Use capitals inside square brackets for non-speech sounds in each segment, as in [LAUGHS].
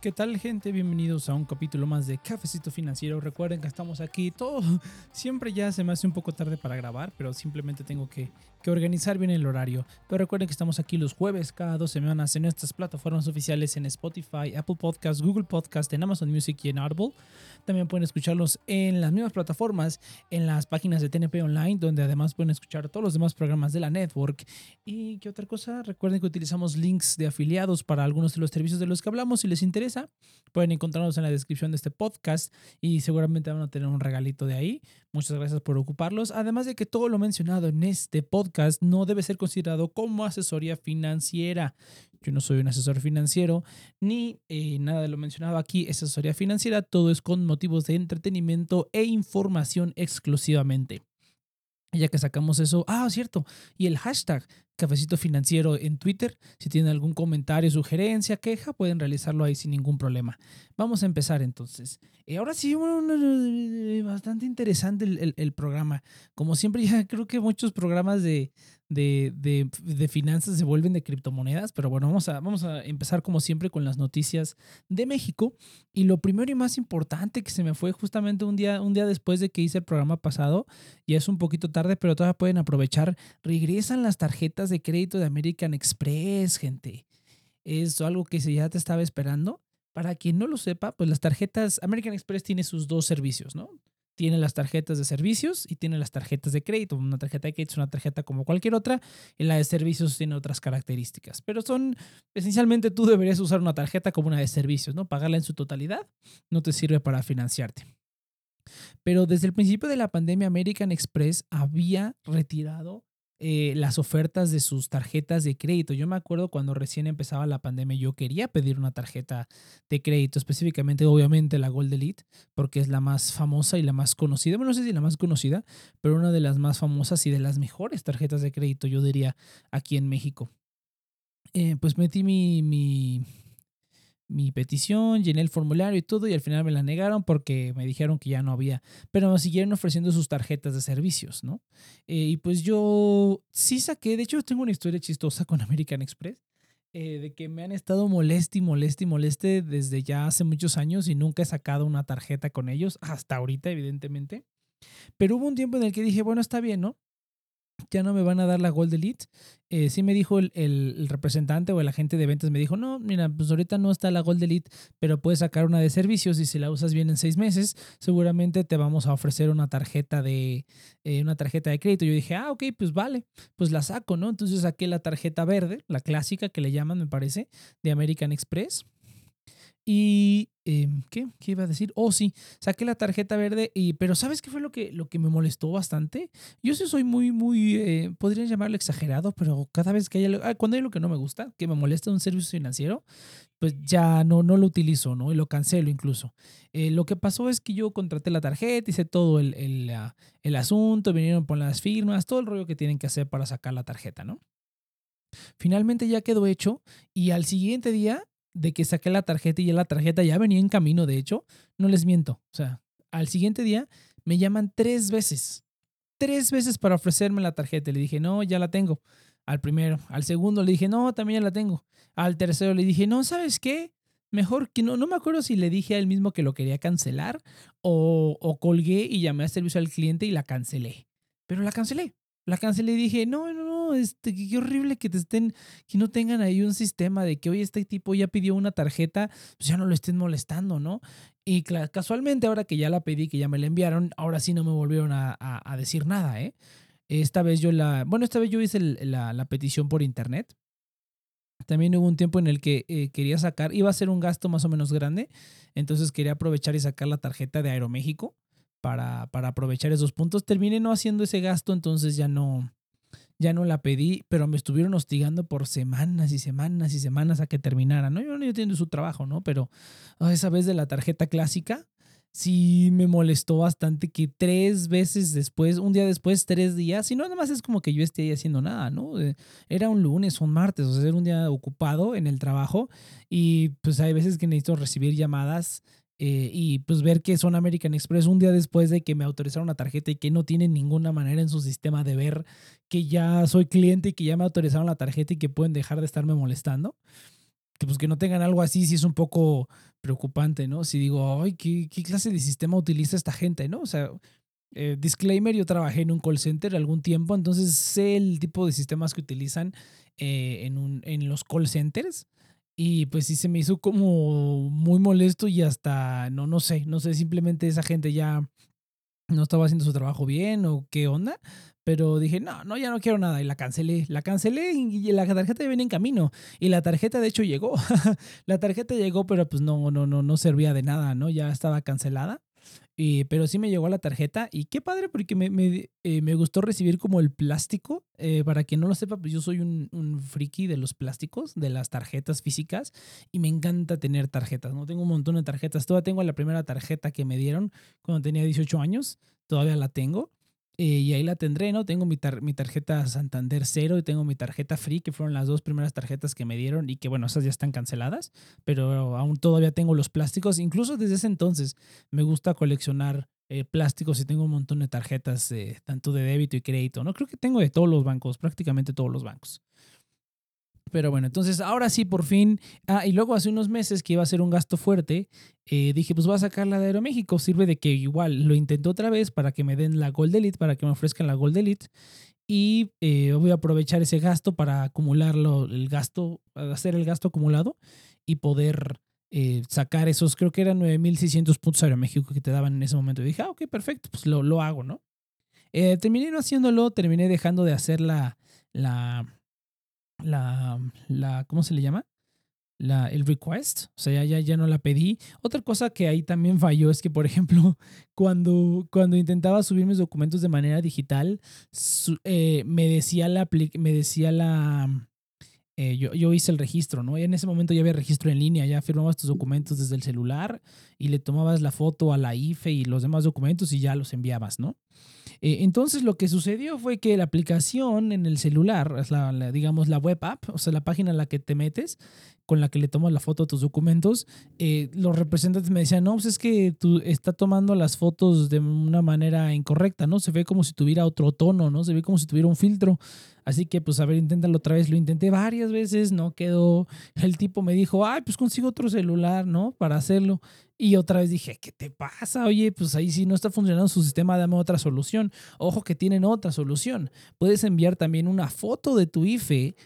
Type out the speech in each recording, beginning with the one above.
¿Qué tal gente? Bienvenidos a un capítulo más de Cafecito Financiero. Recuerden que estamos aquí todo. [LAUGHS] Siempre ya se me hace un poco tarde para grabar, pero simplemente tengo que, que organizar bien el horario. Pero recuerden que estamos aquí los jueves cada dos semanas en nuestras plataformas oficiales en Spotify, Apple Podcast, Google Podcast, en Amazon Music y en Audible. También pueden escucharlos en las mismas plataformas, en las páginas de TNP Online, donde además pueden escuchar todos los demás programas de la network. ¿Y qué otra cosa? Recuerden que utilizamos links de afiliados para algunos de los servicios de los que hablamos si les interesa pueden encontrarnos en la descripción de este podcast y seguramente van a tener un regalito de ahí. Muchas gracias por ocuparlos. Además de que todo lo mencionado en este podcast no debe ser considerado como asesoría financiera. Yo no soy un asesor financiero ni eh, nada de lo mencionado aquí es asesoría financiera. Todo es con motivos de entretenimiento e información exclusivamente. Ya que sacamos eso, ah, cierto, y el hashtag Cafecito Financiero en Twitter. Si tienen algún comentario, sugerencia, queja, pueden realizarlo ahí sin ningún problema. Vamos a empezar entonces. Eh, ahora sí, bastante interesante el, programa. Como siempre, [LAUGHS] ya creo que muchos programas de, de, de, finanzas se vuelven de criptomonedas, pero bueno, vamos a, vamos a empezar como siempre con las noticias de México. Y lo primero y más importante que se me fue justamente un día, un día después de que hice el programa pasado, y es un poquito tarde, pero todavía pueden aprovechar, regresan las tarjetas de crédito de American Express, gente. Es algo que ya te estaba esperando. Para quien no lo sepa, pues las tarjetas, American Express tiene sus dos servicios, ¿no? Tiene las tarjetas de servicios y tiene las tarjetas de crédito. Una tarjeta de crédito es una tarjeta como cualquier otra y la de servicios tiene otras características. Pero son, esencialmente tú deberías usar una tarjeta como una de servicios, ¿no? Pagarla en su totalidad no te sirve para financiarte. Pero desde el principio de la pandemia, American Express había retirado eh, las ofertas de sus tarjetas de crédito. Yo me acuerdo cuando recién empezaba la pandemia, yo quería pedir una tarjeta de crédito, específicamente, obviamente, la Gold Elite, porque es la más famosa y la más conocida. Bueno, no sé si la más conocida, pero una de las más famosas y de las mejores tarjetas de crédito, yo diría, aquí en México. Eh, pues metí mi, mi, mi petición, llené el formulario y todo y al final me la negaron porque me dijeron que ya no había, pero me siguieron ofreciendo sus tarjetas de servicios, ¿no? Eh, y pues yo sí saqué, de hecho tengo una historia chistosa con American Express. Eh, de que me han estado moleste y moleste y moleste desde ya hace muchos años y nunca he sacado una tarjeta con ellos, hasta ahorita evidentemente. Pero hubo un tiempo en el que dije, bueno, está bien, ¿no? Ya no me van a dar la Gold Elite. Eh, sí me dijo el, representante o el agente de ventas, me dijo, no, mira, pues ahorita no está la Gold Elite, pero puedes sacar una de servicios y si la usas bien en seis meses, seguramente te vamos a ofrecer una tarjeta de, eh, una tarjeta de crédito. Yo dije, ah, ok, pues vale, pues la saco, ¿no? Entonces saqué la tarjeta verde, la clásica que le llaman, me parece, de American Express. Y, em, ¿qué? ¿qué iba a decir? Oh, sí, saqué la tarjeta verde, y, pero ¿sabes qué fue lo que, lo que me molestó bastante? Yo sí soy muy, muy, eh, podrían llamarlo exagerado, pero cada vez que hay algo, ah, cuando hay lo que no me gusta, que me molesta un servicio financiero, pues ya no, no lo utilizo, ¿no? Y lo cancelo incluso. Eh, lo que pasó es que yo contraté la tarjeta, hice todo el, el, el asunto, vinieron por las firmas, todo el rollo que tienen que hacer para sacar la tarjeta, ¿no? Finalmente ya quedó hecho y al siguiente día de que saqué la tarjeta y ya la tarjeta ya venía en camino, de hecho, no les miento. O sea, al siguiente día me llaman tres veces, tres veces para ofrecerme la tarjeta. Le dije, no, ya la tengo. Al primero, al segundo le dije, no, también ya la tengo. Al tercero le dije, no, ¿sabes qué? Mejor que no, no me acuerdo si le dije a él mismo que lo quería cancelar o, colgué y llamé a servicio al cliente y la cancelé. Pero la cancelé la cancelé y dije, no, no, este, qué horrible que te estén, que no tengan ahí un sistema de que, oye, este tipo ya pidió una tarjeta, pues ya no lo estén molestando, ¿no? Y casualmente ahora que ya la pedí, que ya me la enviaron, ahora sí no me volvieron a, decir nada, ¿eh? Esta vez yo la, bueno, esta vez yo hice la, petición por internet. También hubo un tiempo en el que eh, quería sacar, iba a ser un gasto más o menos grande, entonces quería aprovechar y sacar la tarjeta de Aeroméxico para, para aprovechar esos puntos. Terminé no haciendo ese gasto, entonces ya no, ya no la pedí, pero me estuvieron hostigando por semanas y semanas y semanas a que terminara, ¿no? Yo no entiendo su trabajo, ¿no? Pero ah, esa vez de la tarjeta clásica, sí me molestó bastante que tres veces después, un día después, tres días, y no nada más es como que yo esté ahí haciendo nada, ¿no? Eh, era un lunes, un martes, o sea, era un día ocupado en el trabajo y pues hay veces que necesito recibir llamadas eh, y pues ver que son American Express un día después de que me autorizaron una tarjeta y que no tienen ninguna manera en su sistema de ver que ya soy cliente y que ya me autorizaron la tarjeta y que pueden dejar de estarme molestando. que, pues, que no tengan algo así, sí es un poco preocupante, ¿no? Si digo, ay, ¿qué, qué clase de sistema utiliza esta gente, ¿no? O sea, eh, disclaimer, yo trabajé en un call center algún tiempo, entonces sé el tipo de sistemas que utilizan eh, en, un, en los call centers. Y pues sí se me hizo como muy molesto y hasta, no, no sé, no sé, simplemente esa gente ya no estaba haciendo su trabajo bien o qué onda. Pero dije, no, no, ya no quiero nada. Y la cancelé. La cancelé y la tarjeta ya viene en camino. Y la tarjeta, de hecho, llegó. [LAUGHS] la tarjeta llegó, pero pues no, no, no, no servía de nada, ¿no? Ya estaba cancelada. Y, pero sí me llegó la tarjeta y qué padre porque me, me, eh, me gustó recibir como el plástico. Eh, para quien no lo sepa, pues yo soy un, un, friki de los plásticos, de las tarjetas físicas y me encanta tener tarjetas, ¿no? Tengo un montón de tarjetas. Todavía tengo la primera tarjeta que me dieron cuando tenía 18 años, todavía la tengo. Eh, y ahí la tendré, ¿no? Tengo mi, mi, tarjeta Santander Cero y tengo mi tarjeta Free, que fueron las dos primeras tarjetas que me dieron y que, bueno, esas ya están canceladas, pero aún todavía tengo los plásticos. Incluso desde ese entonces me gusta coleccionar eh, plásticos y tengo un montón de tarjetas, eh, tanto de débito y crédito, ¿no? Creo que tengo de todos los bancos, prácticamente todos los bancos. Pero bueno, entonces ahora sí, por fin. Ah, y luego hace unos meses que iba a ser un gasto fuerte, eh, dije, pues voy a sacar la de Aeroméxico. Sirve de que igual lo intento otra vez para que me den la Gold Elite, para que me ofrezcan la Gold Elite. Y eh, voy a aprovechar ese gasto para acumularlo, el gasto, hacer el gasto acumulado y poder eh, sacar esos, creo que eran 9.600 puntos Aeroméxico que te daban en ese momento. Y dije, ah, ok, perfecto, pues lo, lo hago, ¿no? terminé no haciéndolo, terminé dejando de hacer la, la, la, la, ¿cómo se le llama? La, el request, o sea, ya, ya, no la pedí. Otra cosa que ahí también falló es que, por ejemplo, [LAUGHS] cuando, cuando intentaba subir mis documentos de manera digital, eh, me decía la, me decía la, eh, yo, yo, hice el registro, ¿no? En ese momento ya había registro en línea, ya firmabas tus documentos desde el celular y le tomabas la foto a la IFE y los demás documentos y ya los enviabas, ¿no? Eh, entonces lo que sucedió fue que la aplicación en el celular, la, digamos la web app, o sea, la página en la que te metes, con la que le tomas la foto a tus documentos, eh, los representantes me decían, no, pues es que tú está tomando las fotos de una manera incorrecta, ¿no? Se ve como si tuviera otro tono, ¿no? Se ve como si tuviera un filtro. Así que, pues, a ver, inténtalo otra vez. Lo intenté varias veces, no quedó. El tipo me dijo, ay, pues consigo otro celular, ¿no? Para hacerlo. Y otra vez dije, ¿qué te pasa? Oye, pues ahí sí no está funcionando su sistema, dame otra solución. Ojo que tienen otra solución. Puedes enviar también una foto de tu IFE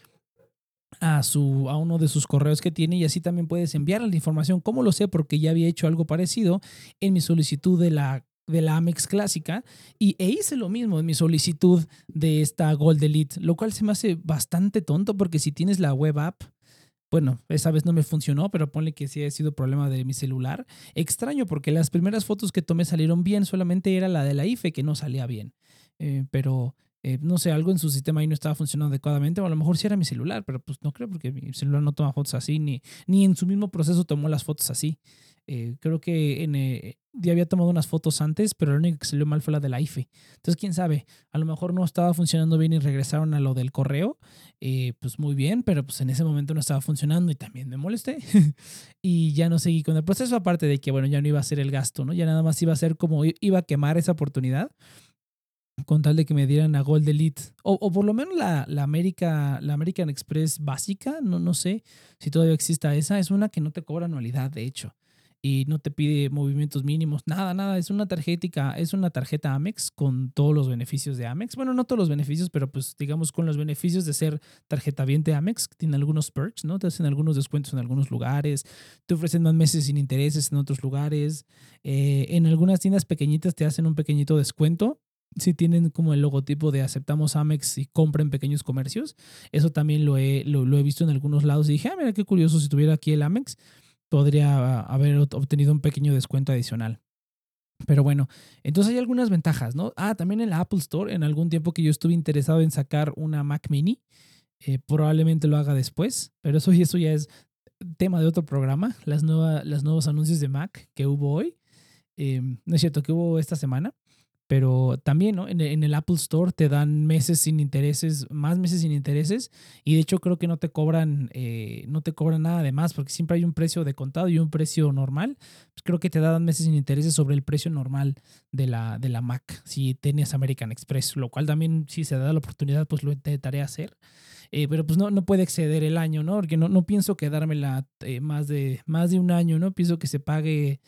a, su, a uno de sus correos que tiene y así también puedes enviarle la información. ¿Cómo lo sé? Porque ya había hecho algo parecido en mi solicitud de la de la Amex clásica y e hice lo mismo en mi solicitud de esta Gold Elite, lo cual se me hace bastante tonto porque si tienes la web app bueno, esa vez no me funcionó, pero ponle que sí ha sido problema de mi celular. Extraño porque las primeras fotos que tomé salieron bien, solamente era la de la IFE que no salía bien. Eh, pero eh, no sé, algo en su sistema ahí no estaba funcionando adecuadamente, o a lo mejor sí era mi celular, pero pues no creo porque mi celular no toma fotos así, ni, ni en su mismo proceso tomó las fotos así. Eh, creo que en, eh, ya había tomado unas fotos antes, pero la única que salió mal fue la de la IFE. Entonces, quién sabe, a lo mejor no estaba funcionando bien y regresaron a lo del correo. Pues muy bien, pero pues en ese momento no estaba funcionando y también me molesté. [LAUGHS] y ya no seguí con el proceso, aparte de que, bueno, ya no iba a ser el gasto, ¿no? Ya nada más iba a ser como iba a quemar esa oportunidad con tal de que me dieran a Gold Elite o, o por lo menos la, la, América, la American Express básica, no, no sé si todavía exista esa, es una que no te cobra anualidad, de hecho y no te pide movimientos mínimos, nada, nada. Es una tarjeta, es una tarjeta Amex con todos los beneficios de Amex. Bueno, no todos los beneficios, pero pues digamos con los beneficios de ser tarjeta viente Amex, tiene algunos perks, ¿no? Te hacen algunos descuentos en algunos lugares, te ofrecen más meses sin intereses en otros lugares. Eh, en algunas tiendas pequeñitas te hacen un pequeñito descuento si tienen como el logotipo de aceptamos Amex y compren pequeños comercios. Eso también lo he, lo, he visto en algunos lados y dije, ah, mira qué curioso si tuviera aquí el Amex podría haber obtenido un pequeño descuento adicional. Pero bueno, entonces hay algunas ventajas, ¿no? Ah, también en la Apple Store, en algún tiempo que yo estuve interesado en sacar una Mac mini, eh, probablemente lo haga después, pero eso, [LAUGHS] eso ya es tema de otro programa, las nuevos anuncios de Mac que hubo hoy. Em, no es cierto, que hubo esta semana. Pero también ¿no? en, el, Apple Store te dan meses sin intereses, más meses sin intereses. Y de hecho creo que no te cobran, eh, no te cobran nada de más porque siempre hay un precio de contado y un precio normal. Pues creo que te dan meses sin intereses sobre el precio normal de la, de la Mac si tienes American Express. Lo cual también si se da la oportunidad pues lo intentaré hacer. eh, pero pues no, no puede exceder el año, ¿no? Porque no, no pienso quedármela eh, más, de, más de un año, ¿no? Pienso que se pague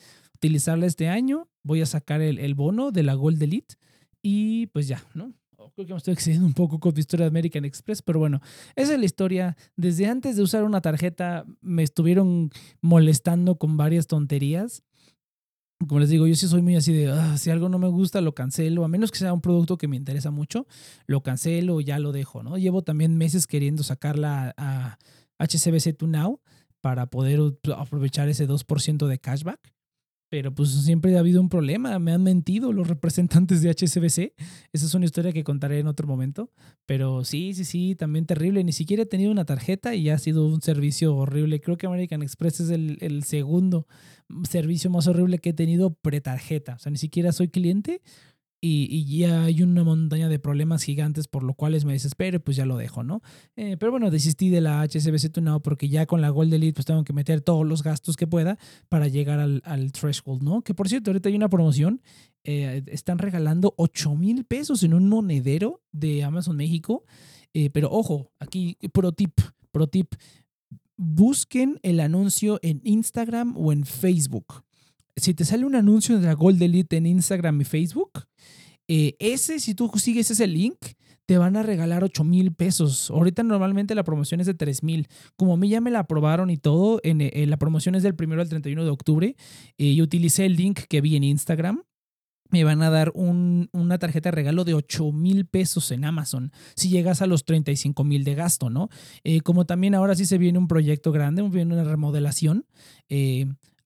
utilizarla este año, voy a sacar el, el bono de la Gold Elite y pues ya, ¿no? Creo que me estoy excediendo un poco con tu historia de American Express, pero bueno, esa es la historia. Desde antes de usar una tarjeta me estuvieron molestando con varias tonterías. Como les digo, yo sí soy muy así de, ah, si algo no me gusta, lo cancelo, a menos que sea un producto que me interesa mucho, lo cancelo y ya lo dejo, ¿no? Llevo también meses queriendo sacarla a HCBC to Now para poder aprovechar ese 2% de cashback pero pues siempre ha habido un problema, me han mentido los representantes de HSBC, esa es una historia que contaré en otro momento, pero sí, sí, sí, también terrible, ni siquiera he tenido una tarjeta y ha sido un servicio horrible, creo que American Express es el, el segundo servicio más horrible que he tenido pre-tarjeta, o sea, ni siquiera soy cliente, y, ya hay una montaña de problemas gigantes por lo cuales me desespero pues ya lo dejo, ¿no? Eh, pero bueno, desistí de la HSBC Tunao porque ya con la Gold Elite pues tengo que meter todos los gastos que pueda para llegar al, al threshold, ¿no? Que por cierto, ahorita hay una promoción, eh, están regalando 8 mil pesos en un monedero de Amazon México, eh, pero ojo, aquí pro tip, pro tip, busquen el anuncio en Instagram o en Facebook si te sale un anuncio de la Gold Elite en Instagram y Facebook, eh, ese, si tú sigues ese link, te van a regalar 8 mil pesos. Ahorita normalmente la promoción es de 3 mil. Como a mí ya me la aprobaron y todo, en, eh, la promoción es del 1 al 31 de octubre eh, y utilicé el link que vi en Instagram. Me van a dar una tarjeta de regalo de 8 mil pesos en Amazon si llegas a los 35 mil de gasto, ¿no? como también ahora sí se viene un proyecto grande, viene una remodelación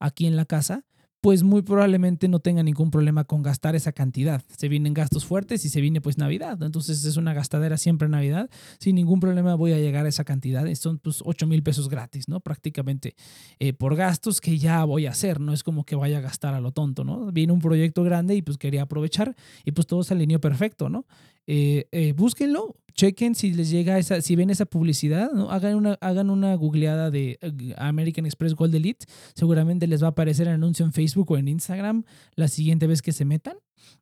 aquí en la casa pues muy probablemente no tenga ningún problema con gastar esa cantidad. Se vienen gastos fuertes y se viene pues Navidad. Entonces es una gastadera siempre Navidad. Sin ningún problema voy a llegar a esa cantidad. Son pues 8 mil pesos gratis, ¿no? Prácticamente eh, por gastos que ya voy a hacer. No es como que vaya a gastar a lo tonto, ¿no? Viene un proyecto grande y pues quería aprovechar y pues todo se alineó perfecto, ¿no? Eh, eh, búsquenlo, chequen si les llega esa, si ven esa publicidad, hagan, una, hagan una googleada de eh, American Express Gold Elite, seguramente les va a aparecer el anuncio en Facebook o en Instagram la siguiente vez que se metan.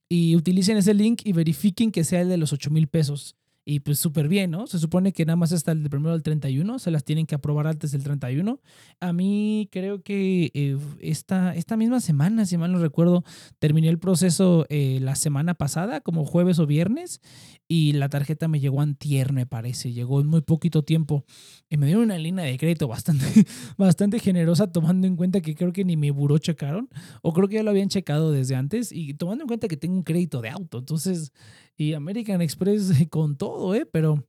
Y utilicen ese link y verifiquen que sea el de los 8 mil pesos. Y pues súper bien, ¿no? Se supone que nada más hasta el primero del 31, se las tienen que aprobar antes del 31. A mí creo que eh, esta, esta misma semana, si mal no recuerdo, terminé el proceso eh, la semana pasada, como jueves o viernes, y la tarjeta me llegó antier, me parece, llegó en muy poquito tiempo. Y me dieron una línea de crédito bastante, [LAUGHS] bastante generosa, tomando en cuenta que creo que ni mi buró checaron, o creo que ya lo habían checado desde antes, y tomando en cuenta que tengo un crédito de auto. Entonces, y American Express [LAUGHS] con todo, ¿eh? Pero,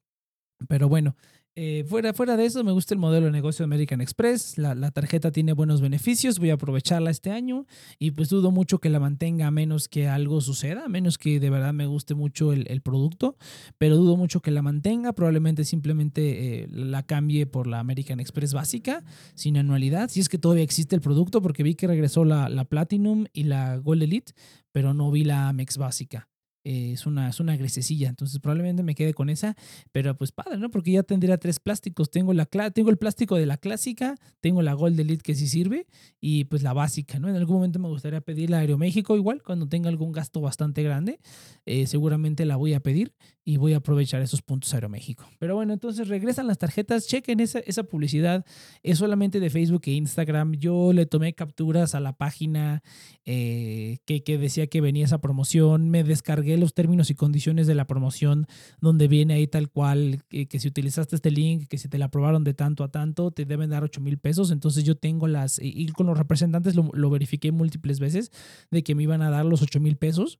pero bueno, eh, fuera, fuera de eso, me gusta el modelo de negocio de American Express. La, la, tarjeta tiene buenos beneficios, voy a aprovecharla este año y pues dudo mucho que la mantenga a menos que algo suceda, a menos que de verdad me guste mucho el, el producto, pero dudo mucho que la mantenga. Probablemente simplemente eh, la cambie por la American Express básica, sin anualidad, si es que todavía existe el producto, porque vi que regresó la, la Platinum y la Gold Elite, pero no vi la Amex básica. Eh, es, una, es una grisecilla, entonces probablemente me quede con esa, pero pues padre, ¿no? Porque ya tendría tres plásticos, tengo, la, tengo el plástico de la clásica, tengo la Gold Elite que sí sirve y pues la básica, ¿no? En algún momento me gustaría pedir la Aeroméxico igual, cuando tenga algún gasto bastante grande, eh, seguramente la voy a pedir y voy a aprovechar esos puntos Aeroméxico. Pero bueno, entonces regresan las tarjetas, chequen esa, esa publicidad, es solamente de Facebook e Instagram, yo le tomé capturas a la página eh, que, que decía que venía esa promoción, me descargué los términos y condiciones de la promoción, donde viene ahí tal cual, que, si utilizaste este link, que si te la aprobaron de tanto a tanto, te deben dar 8 mil pesos. Entonces yo tengo las, y con los representantes lo, lo verifiqué múltiples veces, de que me iban a dar los 8 mil pesos.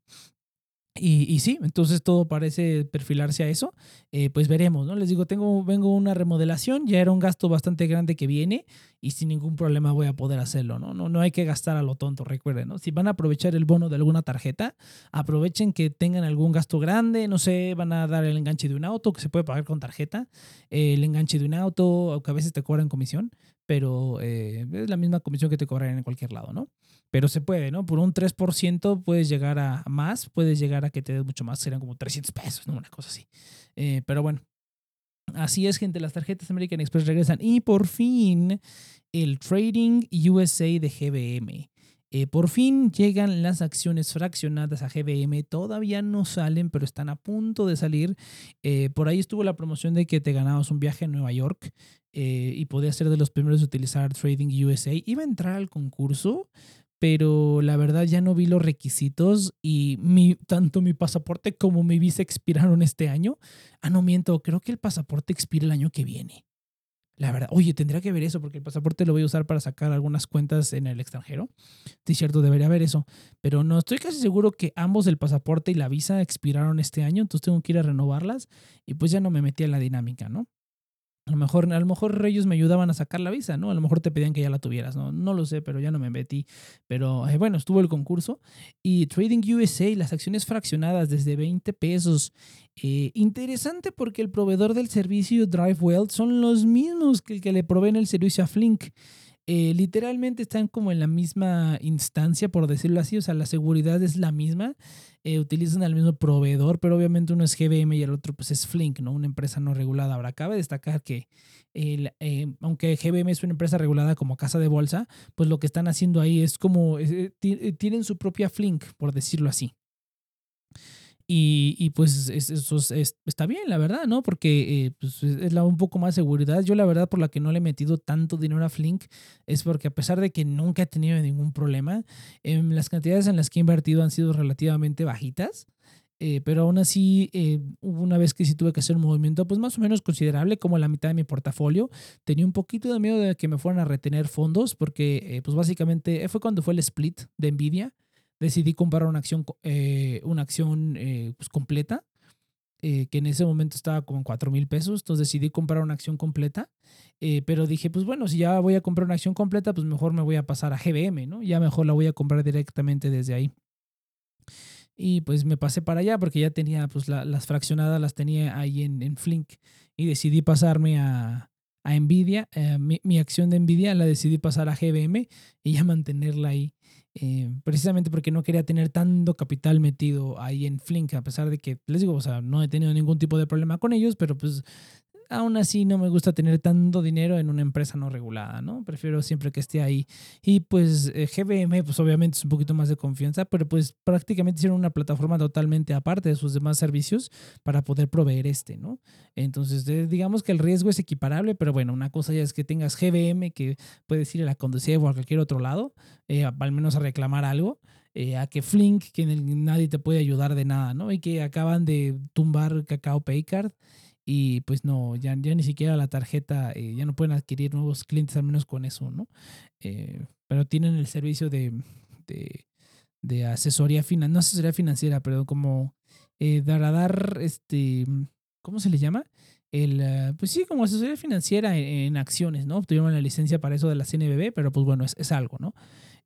Y, sí, entonces todo parece perfilarse a eso. Eh, pues veremos, ¿no? Les digo, tengo, vengo una remodelación, ya era un gasto bastante grande que viene y sin ningún problema voy a poder hacerlo, ¿no? No, no hay que gastar a lo tonto, recuerden, ¿no? Si van a aprovechar el bono de alguna tarjeta, aprovechen que tengan algún gasto grande, no sé, van a dar el enganche de un auto que se puede pagar con tarjeta, el enganche de un auto, aunque a veces te cobran comisión, pero eh, es la misma comisión que te cobrarían en cualquier lado, ¿no? Pero se puede, ¿no? Por un 3% puedes llegar a más, puedes llegar a que te des mucho más, serían como 300 pesos, ¿no? Una cosa así. Eh, pero bueno, así es, gente, las tarjetas American Express regresan. Y por fin, el Trading USA de GBM. Eh, por fin llegan las acciones fraccionadas a GBM. Todavía no salen, pero están a punto de salir. Eh, por ahí estuvo la promoción de que te ganabas un viaje a Nueva York eh, y podías ser de los primeros de utilizar Trading USA. Iba a entrar al concurso, pero la verdad ya no vi los requisitos y mi, tanto mi pasaporte como mi visa expiraron este año. Ah, no miento, creo que el pasaporte expira el año que viene. La verdad, oye, tendría que ver eso porque el pasaporte lo voy a usar para sacar algunas cuentas en el extranjero. Sí, cierto, debería haber eso. Pero no, estoy casi seguro que ambos el pasaporte y la visa expiraron este año, entonces tengo que ir a renovarlas y pues ya no me metí en la dinámica, ¿no? A lo mejor, a lo mejor ellos me ayudaban a sacar la visa, ¿no? A lo mejor te pedían que ya la tuvieras, ¿no? No lo sé, pero ya no me metí. Pero eh, bueno, estuvo el concurso. Y Trading USA, las acciones fraccionadas desde 20 pesos. Eh, interesante porque el proveedor del servicio DriveWell son los mismos que el que le proveen el servicio a Flink. Eh, literalmente están como en la misma instancia, por decirlo así, o sea, la seguridad es la misma, eh, utilizan al mismo proveedor, pero obviamente uno es GBM y el otro pues es Flink, ¿no? Una empresa no regulada. Ahora, cabe destacar que el, eh, aunque GBM es una empresa regulada como casa de bolsa, pues lo que están haciendo ahí es como, tienen su propia Flink, por decirlo así. Y, pues eso está bien, la verdad, ¿no? Porque eh, pues, es la, un poco más seguridad. Yo la verdad por la que no le he metido tanto dinero a Flink es porque a pesar de que nunca he tenido ningún problema, em, las cantidades en las que he invertido han sido relativamente bajitas. Eh, pero aún así, eh, una vez que sí tuve que hacer un movimiento, pues más o menos considerable, como la mitad de mi portafolio. Tenía un poquito de miedo de que me fueran a retener fondos, porque pues básicamente fue cuando fue el split de Nvidia decidí comprar una acción, eh, una acción eh, pues, completa, eh, que en ese momento estaba como en 4 mil pesos, entonces decidí comprar una acción completa, pero dije, pues bueno, si ya voy a comprar una acción completa, pues mejor me voy a pasar a GBM, ¿no? Ya mejor la voy a comprar directamente desde ahí. Y pues me pasé para allá porque ya tenía, pues las fraccionadas las tenía ahí en, en Flink y decidí pasarme a, a Nvidia, mi, mi, acción de Nvidia la decidí pasar a GBM y ya mantenerla ahí. Eh, precisamente porque no quería tener tanto capital metido ahí en Flink, a pesar de que, les digo, o sea, no he tenido ningún tipo de problema con ellos, pero pues aún así no me gusta tener tanto dinero en una empresa no regulada, ¿no? Prefiero siempre que esté ahí. Y pues eh, GBM, pues obviamente es un poquito más de confianza, pero pues prácticamente hicieron una plataforma totalmente aparte de sus demás servicios para poder proveer este, ¿no? Entonces, digamos que el riesgo es equiparable, pero bueno, una cosa ya es que tengas GBM que puedes ir a la Conduceva o a cualquier otro lado, eh, al menos a reclamar algo. Eh, a que Flink, que nadie te puede ayudar de nada, ¿no? Y que acaban de tumbar Cacao Paycard y pues no, ya, ya ni siquiera la tarjeta, eh, ya no pueden adquirir nuevos clientes al menos con eso, ¿no? Eh, pero tienen el servicio de, de, asesoría financiera, no asesoría financiera, pero como eh, dar, este, ¿cómo se le llama? El, ah, pues sí, como asesoría financiera en, acciones, ¿no? Tuvieron la licencia para eso de la CNBB, pero pues bueno, es, es algo, ¿no?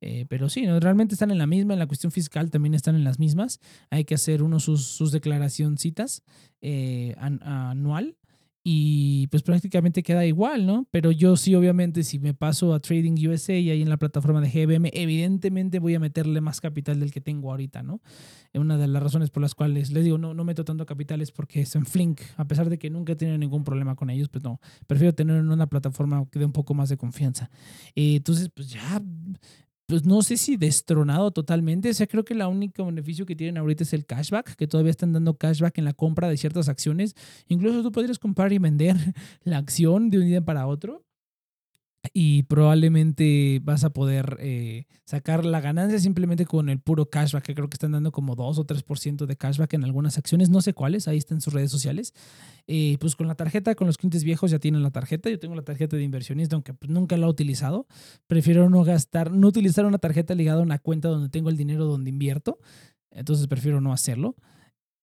Eh, pero sí, ¿no? realmente están en la misma, en la cuestión fiscal también están en las mismas. Hay que hacer uno sus, sus declaracioncitas eh, anual y pues prácticamente queda igual, ¿no? Pero yo sí, obviamente, si me paso a Trading USA y ahí en la plataforma de GBM, evidentemente voy a meterle más capital del que tengo ahorita, ¿no? Una de las razones por las cuales les digo, no, no meto tanto capital es porque es en Flink, a pesar de que nunca he tenido ningún problema con ellos, pues no, prefiero tener en una plataforma que dé un poco más de confianza. Eh, entonces, pues ya pues no sé si destronado totalmente. O sea, creo que el único beneficio que tienen ahorita es el cashback, que todavía están dando cashback en la compra de ciertas acciones. Incluso tú podrías comprar y vender [LAUGHS] la acción de un día para otro y probablemente vas a poder eh, sacar la ganancia simplemente con el puro cashback, que creo que están dando como 2 o 3% de cashback en algunas acciones, no sé cuáles, ahí está en sus redes sociales. Eh, pues con la tarjeta, con los clientes viejos ya tienen la tarjeta, yo tengo la tarjeta de inversionista, aunque pues, nunca la he utilizado, prefiero no gastar, no utilizar una tarjeta ligada a una cuenta donde tengo el dinero donde invierto, entonces prefiero no hacerlo.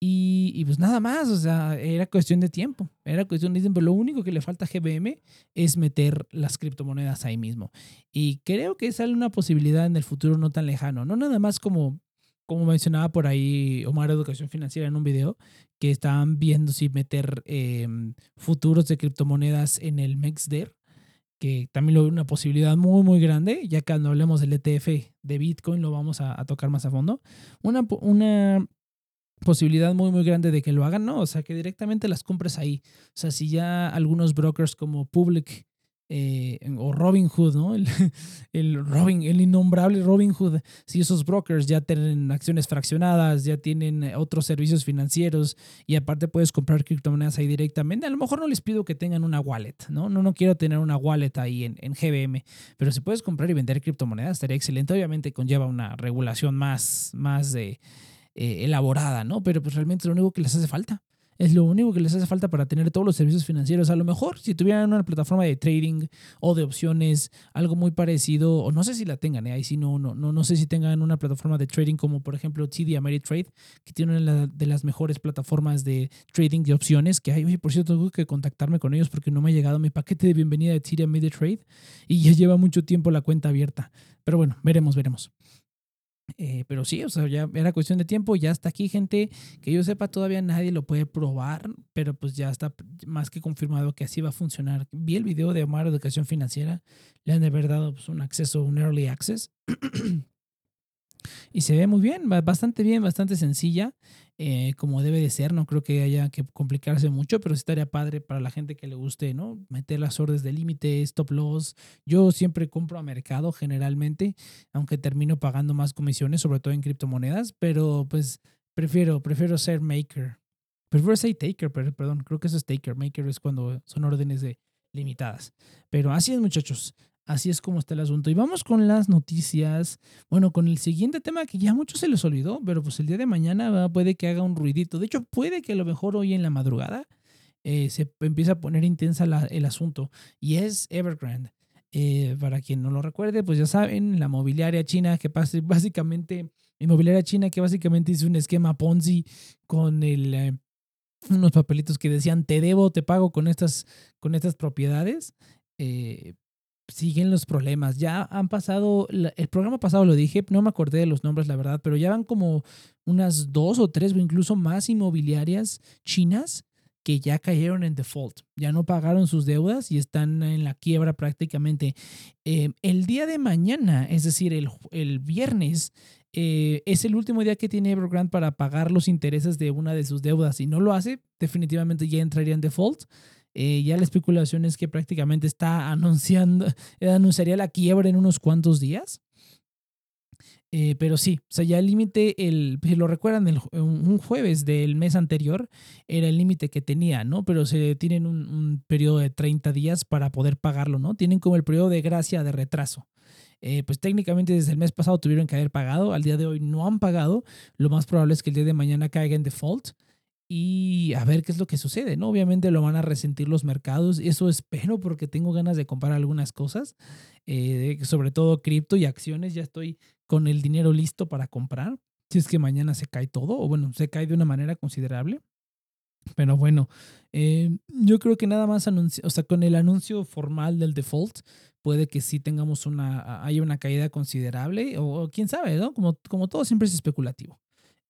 Y, pues nada más, o sea, era cuestión de tiempo, era cuestión de tiempo. Lo único que le falta a GBM es meter las criptomonedas ahí mismo. Y creo que sale una posibilidad en el futuro no tan lejano, no nada más como, como mencionaba por ahí Omar Educación Financiera en un video, que estaban viendo si meter em, futuros de criptomonedas en el MEXDER, que también lo veo una posibilidad muy, muy grande, ya que cuando hablemos del ETF de Bitcoin lo vamos a, a tocar más a fondo. Una, una posibilidad muy muy grande de que lo hagan, no, o sea, que directamente las compres ahí. O sea, si ya algunos brokers como Public eh, o Robin Hood, ¿no? El, [LAUGHS] el, Robin, el innombrable Robin Hood. Si esos brokers ya tienen acciones fraccionadas, ya tienen eh, otros servicios financieros y aparte puedes comprar criptomonedas ahí directamente, a lo mejor no les pido que tengan una wallet, ¿no? No, no quiero tener una wallet ahí en, en GBM, pero si puedes comprar y vender criptomonedas estaría excelente. Obviamente conlleva una regulación más, más de, elaborada, ¿no? Pero pues realmente es lo único que les hace falta. Es lo único que les hace falta para tener todos los servicios financieros. A lo mejor si tuvieran una plataforma de trading o de opciones, algo muy parecido, o no sé si la tengan, ¿eh? ahí sí no, no, no, no sé si tengan una plataforma de trading como por ejemplo TD Ameritrade, que tiene una de las mejores plataformas de trading de opciones que hay. Oye, por cierto, tengo que contactarme con ellos porque no me ha llegado mi paquete de bienvenida de TD Ameritrade y ya lleva mucho tiempo la cuenta abierta. Pero bueno, veremos, veremos. Eh, pero sí, o sea, ya era cuestión de tiempo, ya está aquí gente que yo sepa todavía nadie lo puede probar, pero pues ya está más que confirmado que así va a funcionar. Vi el video de Omar Educación Financiera, le han de haber dado pues, un acceso, un early access. [CLEARS THROAT] y se ve muy bien, bastante bien, bastante sencilla. Eh, como debe de ser. No creo que haya que complicarse mucho, pero estaría padre para la gente que le guste, ¿no? Meter las órdenes de límite, stop loss. Yo siempre compro a mercado generalmente, aunque termino pagando más comisiones, sobre todo en criptomonedas, pero pues prefiero, prefiero ser maker. Prefiero ser taker, pero, perdón, creo que eso es taker. Maker es cuando son órdenes de limitadas. Pero así es, muchachos. Así es como está el asunto. Y vamos con las noticias. Bueno, con el siguiente tema que ya muchos se les olvidó, pero pues el día de mañana puede que haga un ruidito. De hecho, puede que a lo mejor hoy en la madrugada eh, se empiece a poner intensa el asunto. Y es Evergrande. Eh, para quien no lo recuerde, pues ya saben, la mobiliaria china que [LAUGHS] básicamente, inmobiliaria china que básicamente hizo un esquema Ponzi con el, eh, unos papelitos que decían te debo, te pago con estas, con estas propiedades. Eh, siguen los problemas. Ya han pasado, el programa pasado lo dije, no me acordé de los nombres, la verdad, pero ya van como unas dos o tres o incluso más inmobiliarias chinas que ya cayeron en default, ya no pagaron sus deudas y están en la quiebra prácticamente. Eh, el día de mañana, es decir, el, el viernes, eh, es el último día que tiene Evergrande para pagar los intereses de una de sus deudas. Si no lo hace, definitivamente ya entraría en default. Eh, ya la especulación es que prácticamente está anunciando, eh, [LAUGHS] anunciaría la quiebra en unos cuantos días. Eh, pero sí, o sea, ya el límite, el, lo recuerdan, el, un jueves del mes anterior era el límite que tenía, ¿no? Pero se tienen un, un, periodo de 30 días para poder pagarlo, ¿no? Tienen como el periodo de gracia de retraso. pues técnicamente desde el mes pasado tuvieron que haber pagado, al día de hoy no han pagado, lo más probable es que el día de mañana caiga en default y a ver qué es lo que sucede, ¿no? Obviamente lo van a resentir los mercados, eso espero porque tengo ganas de comprar algunas cosas, eh, sobre todo cripto y acciones, ya estoy con el dinero listo para comprar, si es que mañana se cae todo, o bueno, se cae de una manera considerable. Pero bueno, eh, yo creo que nada más anuncio, o sea, con el anuncio formal del default, puede que sí tengamos una, haya una caída considerable, o, quién sabe, ¿no? Como, como todo siempre es especulativo.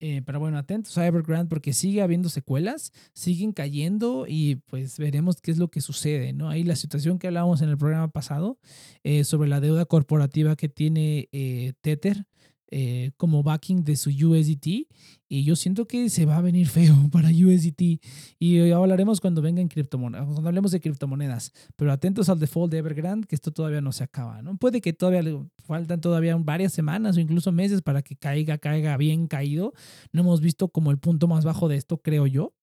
Eh, pero bueno, atentos a Evergrande porque sigue habiendo secuelas, siguen cayendo y pues veremos qué es lo que sucede, ¿no? Ahí la situación que hablábamos en el programa pasado eh, sobre la deuda corporativa que tiene eh, Tether eh, como backing de su USDT y yo siento que se va a venir feo [LAUGHS] para USDT y hablaremos cuando venga en criptomonedas, cuando hablemos de criptomonedas, pero atentos al default de Evergrande que esto todavía no se acaba, ¿no? Puede que todavía le faltan todavía varias semanas o incluso meses para que caiga, caiga bien caído. No hemos visto como el punto más bajo de esto, creo yo,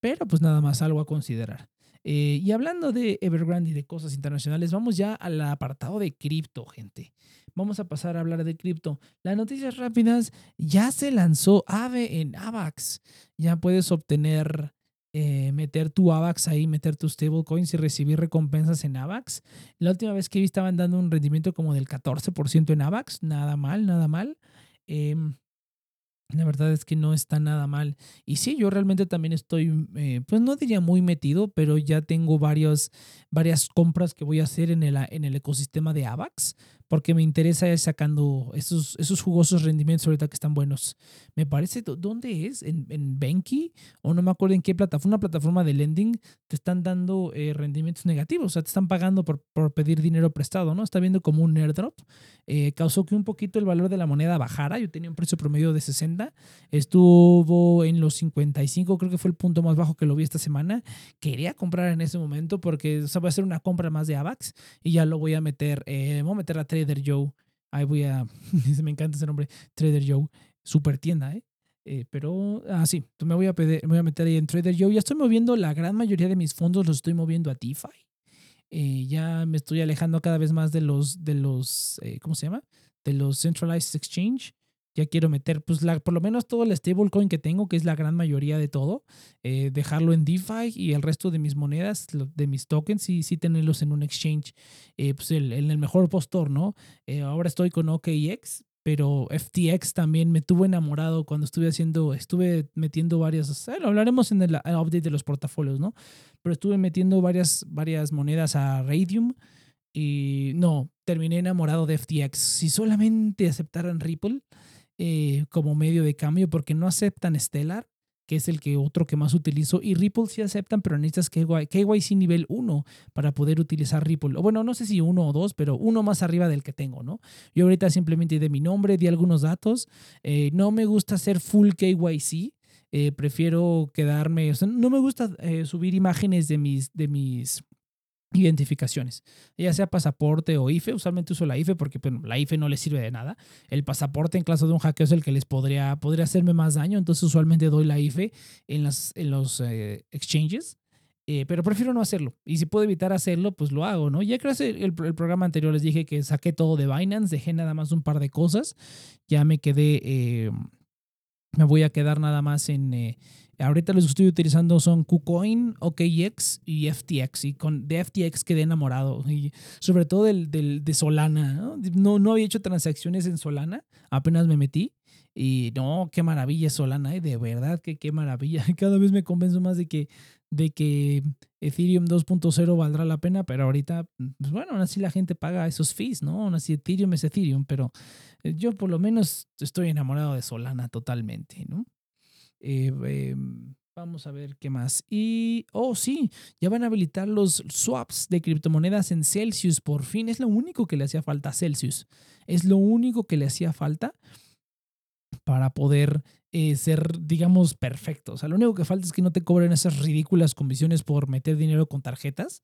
pero pues nada más algo a considerar. Eh, y hablando de Evergrande y de cosas internacionales, vamos ya al apartado de cripto, gente vamos a pasar a hablar de cripto. Las noticias rápidas, ya se lanzó AVE en AVAX. Ya puedes obtener, eh, meter tu AVAX ahí, meter tus stablecoins y recibir recompensas en AVAX. La última vez que vi estaban dando un rendimiento como del 14% en AVAX. Nada mal, nada mal. Em, la verdad es que no está nada mal. Y sí, yo realmente también estoy, eh, pues no diría muy metido, pero ya tengo varios, varias compras que voy a hacer en el, en el ecosistema de AVAX porque me interesa sacando esos, esos jugosos rendimientos ahorita que están buenos. Me parece, ¿dónde es? ¿En, en Benki? O no me acuerdo en qué plataforma, una plataforma de lending, te están dando eh, rendimientos negativos, o sea, te están pagando por, por, pedir dinero prestado, ¿no? Está viendo como un airdrop. Eh, causó que un poquito el valor de la moneda bajara. Yo tenía un precio promedio de 60, estuvo en los 55, creo que fue el punto más bajo que lo vi esta semana. Quería comprar en ese momento porque o sea, va a ser una compra más de AVAX y ya lo voy a meter, eh, voy a meter a Trader Joe. Ahí voy a, [LAUGHS] me encanta ese nombre, Trader Joe, super tienda, ¿eh? eh pero, ah, me voy, a pedir, me voy a meter ahí en Trader Joe. Ya estoy moviendo la gran mayoría de mis fondos, los estoy moviendo a DeFi. Eh, ya me estoy alejando cada vez más de los, de los eh, ¿cómo se llama? De los Centralized Exchange ya quiero meter, pues la, por lo menos todo el stablecoin que tengo, que es la gran mayoría de todo, eh, dejarlo en DeFi y el resto de mis monedas, de mis tokens, y sí tenerlos en un exchange, eh, pues el, en el mejor postor, ¿no? Eh, ahora estoy con OKX, pero FTX también me tuvo enamorado cuando estuve haciendo, estuve metiendo varias, lo hablaremos en el update de los portafolios, ¿no? Pero estuve metiendo varias, varias monedas a Radium. Y no, terminé enamorado de FTX. Si solamente aceptaran Ripple, eh, como medio de cambio porque no aceptan Stellar, que es el que otro que más utilizo, y Ripple sí aceptan, pero necesitas KYC nivel 1 para poder utilizar Ripple. O bueno, no sé si uno o dos, pero uno más arriba del que tengo, ¿no? Yo ahorita simplemente di mi nombre, di algunos datos. Eh, no me gusta hacer full KYC. Eh, prefiero quedarme, o sea, no me gusta subir imágenes de mis, de mis identificaciones, ya sea pasaporte o IFE. Usualmente uso la IFE porque la IFE no le sirve de nada. El pasaporte en caso de un hackeo es el que les podría, podría hacerme más daño, entonces usualmente doy la IFE en, las, en los eh, exchanges. Eh, pero prefiero no hacerlo. Y si puedo evitar hacerlo, pues lo hago, ¿no? Ya creo que el, el, programa anterior les dije que saqué todo de Binance, dejé nada más un par de cosas. Ya me quedé, eh, me voy a quedar nada más en, Ahorita los estoy utilizando son KuCoin, OKX y FTX. Y con de FTX quedé enamorado. Y sobre todo del, del, de Solana. ¿no? ¿no? No, había hecho transacciones en Solana. Apenas me metí. Y no, qué maravilla Solana. ¿eh? De verdad que qué maravilla. [LAUGHS] Cada vez me convenzo más de que, de que Ethereum 2.0 valdrá la pena. Pero ahorita, pues bueno, aún así la gente paga esos fees, ¿no? Aún así Ethereum es Ethereum. Pero eh, yo por lo menos estoy enamorado de Solana totalmente, ¿no? Eh, em, vamos a ver qué más. Y, oh, sí, ya van a habilitar los swaps de criptomonedas en Celsius por fin. Es lo único que le hacía falta a Celsius. Es lo único que le hacía falta para poder eh, ser, digamos, perfecto. O sea, lo único que falta es que no te cobren esas ridículas comisiones por meter dinero con tarjetas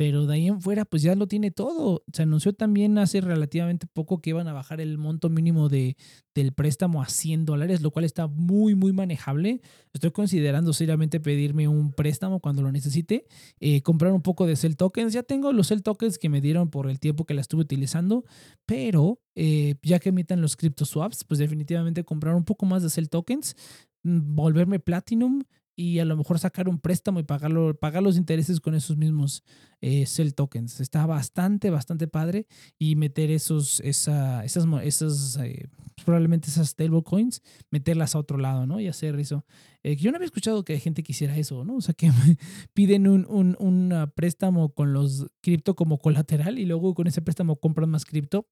pero de ahí en fuera pues ya lo tiene todo. Se anunció también hace relativamente poco que iban a bajar el monto mínimo de, del préstamo a 100 dólares, lo cual está muy, muy manejable. Estoy considerando seriamente pedirme un préstamo cuando lo necesite, eh, comprar un poco de Cell Tokens. Ya tengo los Cell Tokens que me dieron por el tiempo que la estuve utilizando, pero eh, ya que emiten los crypto swaps, pues definitivamente comprar un poco más de Cell Tokens, mm, volverme Platinum y a lo mejor sacar un préstamo y pagarlo, pagar los intereses con esos mismos eh, Cell tokens. Está bastante, bastante padre y meter esos, esa, esas, esas eh, probablemente esas stablecoins, meterlas a otro lado, ¿no? Y hacer eso. Eh, yo no había escuchado que gente quisiera eso, ¿no? O sea, que [LAUGHS] piden un, un, un préstamo con los cripto como colateral y luego con ese préstamo compran más cripto.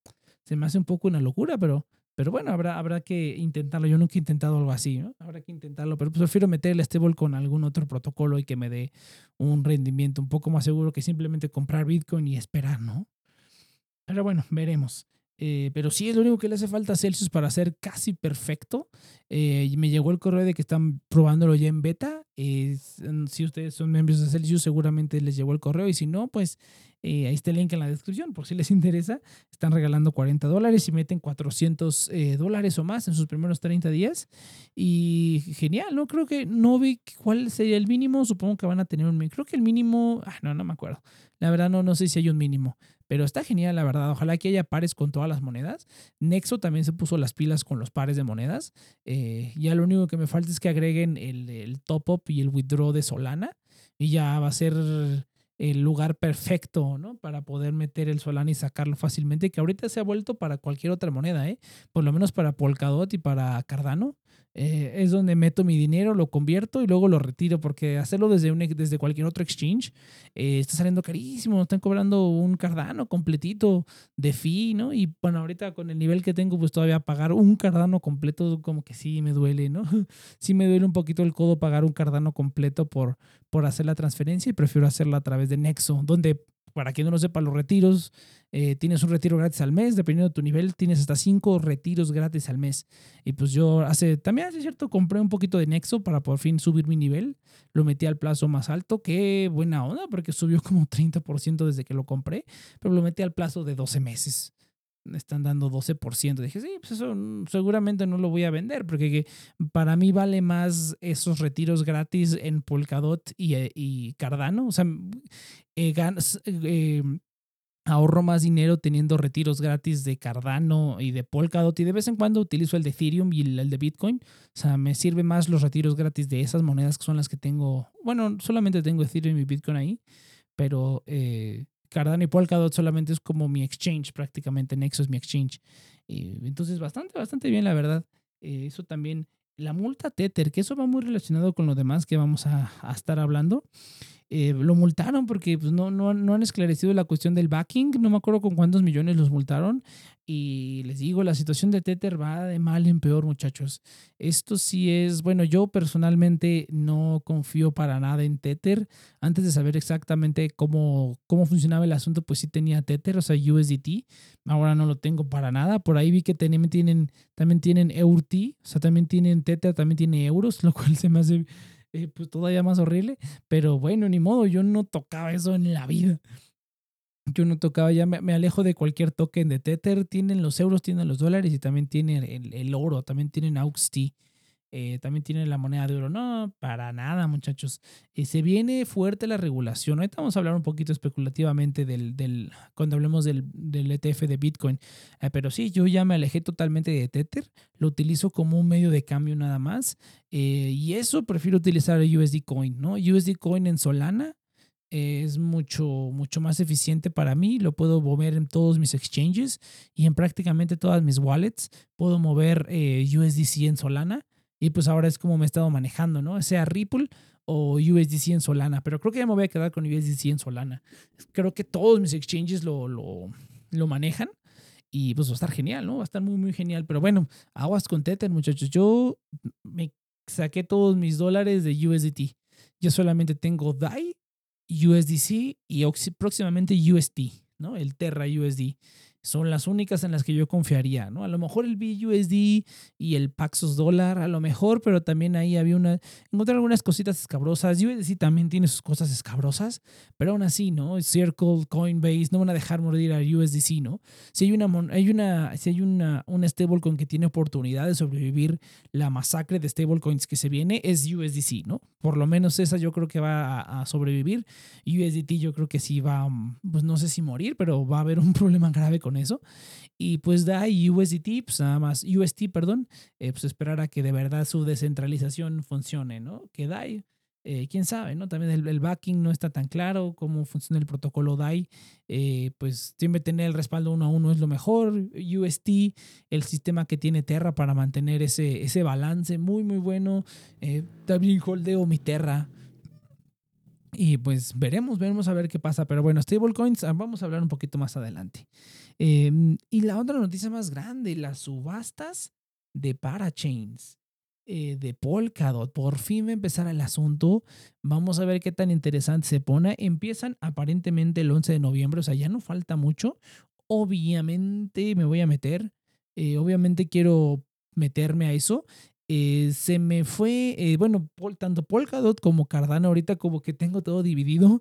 Se me hace un poco una locura, pero pero bueno, habrá, habrá que intentarlo. Yo nunca he intentado algo así, ¿no? Habrá que intentarlo, pero pues prefiero meter el stable con algún otro protocolo y que me dé un rendimiento un poco más seguro que simplemente comprar Bitcoin y esperar, ¿no? Pero bueno, veremos. Eh, pero sí es lo único que le hace falta a Celsius para ser casi perfecto. Eh, me llegó el correo de que están probándolo ya en beta. si ustedes son miembros de Celsius, seguramente les llegó el correo. Y si no, pues eh, ahí está el link en la descripción por si les interesa. Están regalando 40 dólares y meten 400 eh, dólares o más en sus primeros 30 días. Y genial, ¿no? Creo que no vi cuál sería el mínimo. Supongo que van a tener un mínimo. Creo que el mínimo, ah, no, no me acuerdo. La verdad no, no sé si hay un mínimo. Pero está genial, la verdad. Ojalá que haya pares con todas las monedas. Nexo también se puso las pilas con los pares de monedas. Eh, ya lo único que me falta es que agreguen el, el top-up y el withdraw de Solana. Y ya va a ser el lugar perfecto, ¿no? Para poder meter el Solana y sacarlo fácilmente, que ahorita se ha vuelto para cualquier otra moneda, ¿eh? Por lo menos para Polkadot y para Cardano. Eh, es donde meto mi dinero, lo convierto y luego lo retiro, porque hacerlo desde, un, desde cualquier otro exchange eh, está saliendo carísimo, están cobrando un cardano completito de fee, ¿no? Y bueno, ahorita con el nivel que tengo, pues todavía pagar un cardano completo como que sí me duele, ¿no? [LAUGHS] sí me duele un poquito el codo pagar un cardano completo por, por hacer la transferencia y prefiero hacerla a través de Nexo, donde para quien no lo sepa, los retiros, eh, tienes un retiro gratis al mes, dependiendo de tu nivel, tienes hasta cinco retiros gratis al mes. Y pues yo hace, también hace cierto, compré un poquito de Nexo para por fin subir mi nivel. Lo metí al plazo más alto, qué buena onda, porque subió como 30% desde que lo compré, pero lo metí al plazo de 12 meses están dando 12%. Dije, sí, pues eso seguramente no lo voy a vender, porque para mí vale más esos retiros gratis en Polkadot y, eh, y Cardano. O sea, eh, eh, ahorro más dinero teniendo retiros gratis de Cardano y de Polkadot y de vez en cuando utilizo el de Ethereum y el, de Bitcoin. O sea, me sirve más los retiros gratis de esas monedas que son las que tengo. Bueno, solamente tengo Ethereum y Bitcoin ahí, pero Cardano y Polkadot solamente es como mi exchange, prácticamente Nexo es mi exchange. Y entonces, bastante, bastante bien, la verdad. Eh, eso también, la multa Tether, que eso va muy relacionado con lo demás que vamos a, a estar hablando. Eh, lo multaron porque pues, no, no, no, han esclarecido la cuestión del backing. No me acuerdo con cuántos millones los multaron. Y les digo, la situación de Tether va de mal en peor, muchachos. Esto sí es, bueno, yo personalmente no confío para nada en Tether. Antes de saber exactamente cómo, cómo funcionaba el asunto, pues sí tenía Tether, o sea, USDT. Ahora no lo tengo para nada. Por ahí vi que también tienen, también tienen EURT, o sea, también tienen Tether, también tiene euros, [LAUGHS] lo cual se me hace eh, pues todavía más horrible. Pero bueno, ni modo, yo no tocaba eso en la vida. Yo no tocaba, ya me, alejo de cualquier token de Tether. Tienen los euros, tienen los dólares y también tienen el, el oro, también tienen AUXT. Eh, también tiene la moneda de oro. No, para nada, muchachos. Eh, se viene fuerte la regulación. Ahorita vamos a hablar un poquito especulativamente del, del cuando hablemos del, del, ETF de Bitcoin. Eh, pero sí, yo ya me alejé totalmente de Tether. Lo utilizo como un medio de cambio nada más. y eso prefiero utilizar USD Coin, ¿no? USD Coin en Solana es mucho, mucho más eficiente para mí. Lo puedo mover en todos mis exchanges y en prácticamente todas mis wallets. Puedo mover USDC en Solana y pues ahora es como me he estado manejando, ¿no? Sea Ripple o USDC en Solana. Pero creo que ya me voy a quedar con USDC en Solana. Creo que todos mis exchanges lo, lo, lo manejan. Y pues va a estar genial, ¿no? Va a estar muy, muy genial. Pero bueno, aguas con Tether, muchachos. Yo me saqué todos mis dólares de USDT. Yo solamente tengo DAI, USDC y próximamente USD, ¿no? El Terra USD son las únicas en las que yo confiaría, ¿no? A lo mejor el BUSD y el Paxos dólar, a lo mejor, pero también ahí había una, encontré algunas cositas escabrosas. USD también tiene sus cosas escabrosas, pero aún así, ¿no? Circle, Coinbase, no van a dejar morir a USDC, ¿no? Si hay una, hay una, si hay una, una stablecoin que tiene oportunidad de sobrevivir la masacre de stablecoins que se viene, es USDC, ¿no? Por lo menos esa yo creo que va a, a sobrevivir. USDT yo creo que sí va, pues no sé si morir, pero va a haber un [LAUGHS] problema grave con eso. Y pues DAI USDT, pues nada más, UST, perdón, eh, pues esperar a que de verdad su descentralización funcione, ¿no? Que DAI, eh, quién sabe, ¿no? También el, backing no está tan claro, cómo funciona el protocolo DAI, eh, pues siempre tener el respaldo uno a uno es lo mejor. UST, el sistema que tiene Terra para mantener ese, ese balance, muy, muy bueno. también holdeo mi Terra y pues veremos, veremos a ver qué pasa. Pero bueno, stablecoins, ah, vamos a hablar un poquito más adelante. Em, y la otra noticia más grande, las subastas de parachains, eh, de Polkadot. Por fin va a empezar el asunto. Vamos a ver qué tan interesante se pone. Empiezan aparentemente el 11 de noviembre, o sea, ya no falta mucho. Obviamente me voy a meter. Eh, obviamente quiero meterme a eso. Eh, se me fue, eh, bueno, tanto Polkadot como Cardano ahorita como que tengo todo dividido,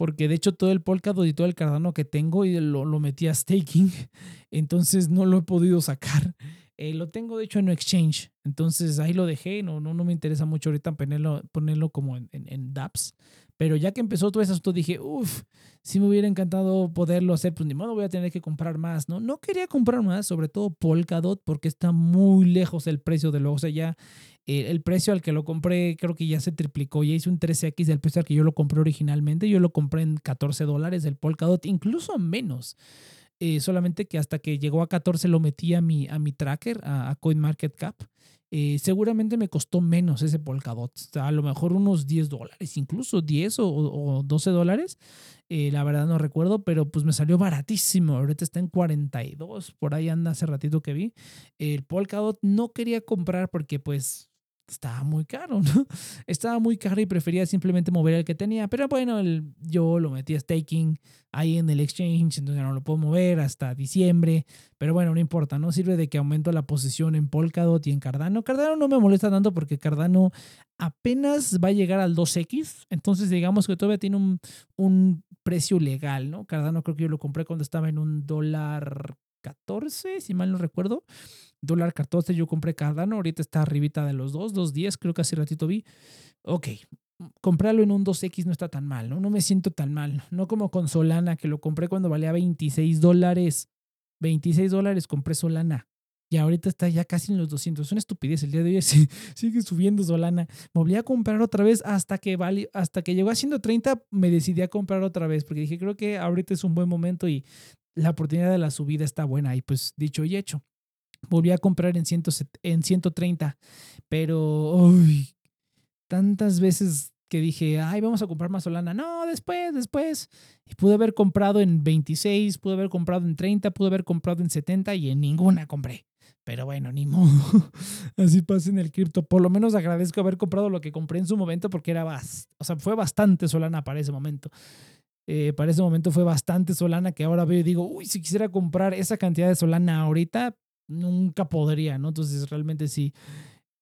porque de hecho todo el Polkadot y todo el Cardano que tengo y lo, lo metí a staking, [LAUGHS] entonces no lo he podido sacar. Eh, lo tengo de hecho en exchange, entonces ahí lo dejé, no, no, no me interesa mucho ahorita ponerlo, ponerlo como en, en, en DApps, pero ya que empezó todo eso, dije, uff, si me hubiera encantado poderlo hacer, pues ni modo voy a tener que comprar más, ¿no? No quería comprar más, sobre todo Polkadot, porque está muy lejos el precio de lo, o sea, ya eh, el precio al que lo compré creo que ya se triplicó, ya hice un 13x del precio al que yo lo compré originalmente, yo lo compré en 14 dólares el Polkadot, incluso menos. Eh, solamente que hasta que llegó a 14 lo metí a mi, a mi tracker, a, a CoinMarketCap, eh, seguramente me costó menos ese Polkadot. a lo mejor unos 10 dólares, incluso 10 o, 12 dólares. Eh, la verdad no recuerdo, pero pues me salió baratísimo. Ahorita está en 42, por ahí anda hace ratito que vi. El Polkadot no quería comprar porque pues estaba muy caro, ¿no? [LAUGHS] Estaba muy caro y prefería simplemente mover el que tenía. Pero bueno, el, yo lo metí a staking ahí en el exchange, entonces no lo puedo mover hasta diciembre. Pero bueno, no importa, ¿no? Sirve de que aumento la posición en Polkadot y en Cardano. Cardano no me molesta tanto porque Cardano apenas va a llegar al 2X. Entonces digamos que todavía tiene un, un precio legal, ¿no? Cardano creo que yo lo compré cuando estaba en un dólar 14, si mal no recuerdo. Dólar 14 yo compré Cardano, ahorita está arribita de los 2, 2.10, creo que hace ratito vi. Ok, comprarlo en un 2X no está tan mal, ¿no? No me siento tan mal. No como con Solana, que lo compré cuando valía 26 dólares. 26 dólares compré Solana. Y ahorita está ya casi en los 200. Es una estupidez. El día de hoy [LAUGHS] sigue subiendo Solana. Me volví a comprar otra vez hasta que, hasta que llegó a 130. Me decidí a comprar otra vez porque dije, creo que ahorita es un buen momento y la oportunidad de la subida está buena. Y pues dicho y hecho. Volví a comprar en, en 130. Pero, tantas veces que dije, ay, vamos a comprar más Solana. No, después, después. Y pude haber comprado en 26, pude haber comprado en 30, pude haber comprado en 70 y en ninguna compré. Pero bueno, ni modo. [LAUGHS] Así pasa en el cripto. Por lo menos agradezco haber comprado lo que compré en su momento porque era o sea, fue bastante Solana para ese momento. Eh, para ese momento fue bastante Solana que ahora veo y digo, uy, si quisiera comprar esa cantidad de Solana ahorita, nunca podría, ¿no? Entonces realmente sí,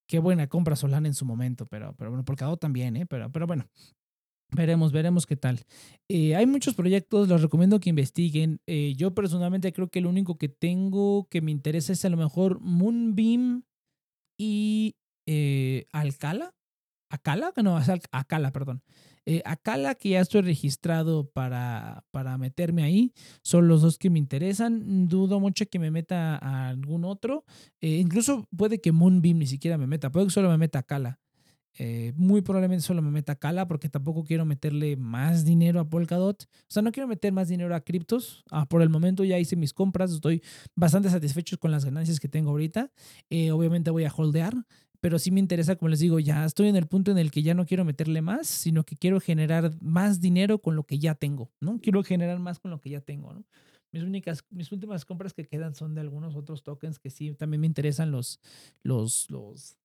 qué buena compra Solana en su momento, pero, pero bueno, por cada también, ¿eh? Pero, pero bueno, Veremos, veremos qué tal. Eh, hay muchos proyectos, los recomiendo que investiguen. Eh, yo personalmente creo que el único que tengo que me interesa es a lo mejor Moonbeam y eh, Alcala. No, es Acala, perdón. Eh, Acala, que ya estoy registrado para, para meterme ahí, son los dos que me interesan. Dudo mucho que me meta a algún otro. Eh, incluso puede que Moonbeam ni siquiera me meta, puede que solo me meta Acala. Eh, muy probablemente solo me meta Cala porque tampoco quiero meterle más dinero a Polkadot. O sea, no quiero meter más dinero a criptos. Ah, por el momento ya hice mis compras, estoy bastante satisfecho con las ganancias que tengo ahorita. obviamente voy a holdear pero sí me interesa, como les digo, ya estoy en el punto en el que ya no quiero meterle más, sino que quiero generar más dinero con lo que ya tengo, ¿no? Quiero generar más con lo que ya tengo, ¿no? Mis únicas, mis últimas compras que quedan son de algunos otros tokens que sí también me interesan los, los, los,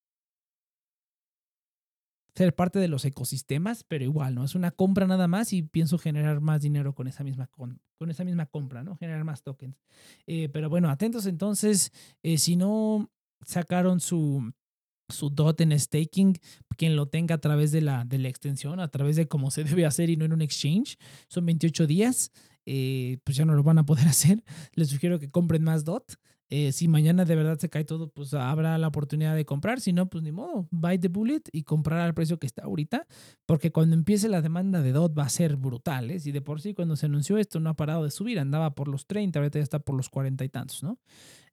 ser parte de los ecosistemas, pero igual, ¿no? Es una compra nada más y pienso generar más dinero con esa misma, con, con esa misma compra, ¿no? Generar más tokens. Eh, pero bueno, atentos entonces, eh, si no sacaron su, su DOT en staking, quien lo tenga a través de la, de la extensión, a través de cómo [LAUGHS] se debe hacer y no en un exchange. Son 28 días, eh, pues ya no lo van a poder [LAUGHS] hacer. Les sugiero que compren más DOT. Eh, si mañana de verdad se cae todo, pues habrá la oportunidad de comprar. Si no, pues ni modo, buy the bullet y comprar al precio que está ahorita. Porque cuando empiece la demanda de DOT va a ser brutal. ¿eh? Si de por sí cuando se anunció esto no ha parado de subir, andaba por los 30, ahorita ya está por los 40 y tantos, ¿no?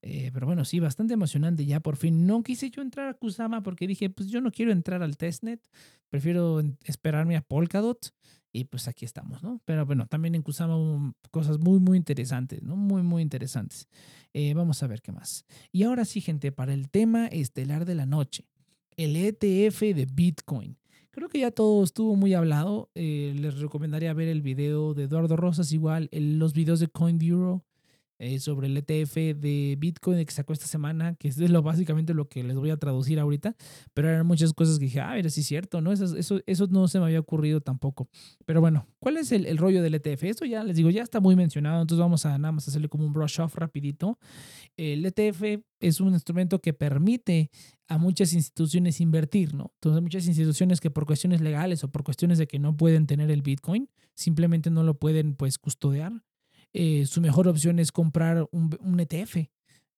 Eh, pero bueno, sí, bastante emocionante ya por fin. No quise yo entrar a Kusama porque dije, pues yo no quiero entrar al testnet, prefiero esperarme a Polkadot y pues aquí estamos, ¿no? Pero bueno, también en Kusama cosas muy, muy interesantes, ¿no? Muy, muy interesantes. Eh, vamos a ver qué más. Y ahora sí, gente, para el tema estelar de la noche, el ETF de Bitcoin. Creo que ya todo estuvo muy hablado. Eh, les recomendaría ver el video de Eduardo Rosas, igual los videos de CoinBureau eh, sobre el ETF de Bitcoin que sacó esta semana, que es lo, básicamente lo que les voy a traducir ahorita, pero eran muchas cosas que dije, ah, mira, sí es cierto, ¿no? Eso, eso, eso no se me había ocurrido tampoco. Pero bueno, ¿cuál es el, el, rollo del ETF? Esto ya les digo, ya está muy mencionado, entonces vamos a nada más hacerle como un brush off rapidito. El ETF es un instrumento que permite a muchas instituciones invertir, ¿no? Entonces, muchas instituciones que por cuestiones legales o por cuestiones de que no pueden tener el Bitcoin, simplemente no lo pueden, pues, custodiar eh, su mejor opción es comprar un, ETF.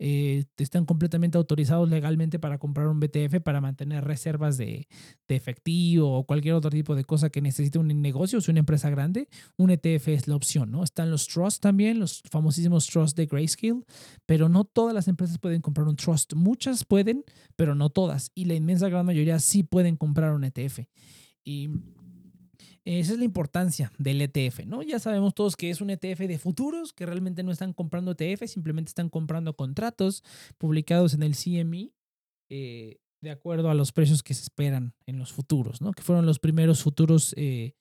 Eh, están completamente autorizados legalmente para comprar un BTF para mantener reservas de, efectivo o cualquier otro tipo de cosa que necesite un negocio o una empresa grande. Un ETF es la opción, ¿no? Están los trusts también, los famosísimos trusts de Grayscale, pero no todas las empresas pueden comprar un trust. Muchas pueden, pero no todas. Y la inmensa gran mayoría sí pueden comprar un ETF. Y esa es la importancia del ETF, ¿no? Ya sabemos todos que es un ETF de futuros, que realmente no están comprando ETF, simplemente están comprando contratos publicados en el CME. Eh, de acuerdo a los precios que se esperan en los futuros, ¿no? Que fueron los primeros futuros eh,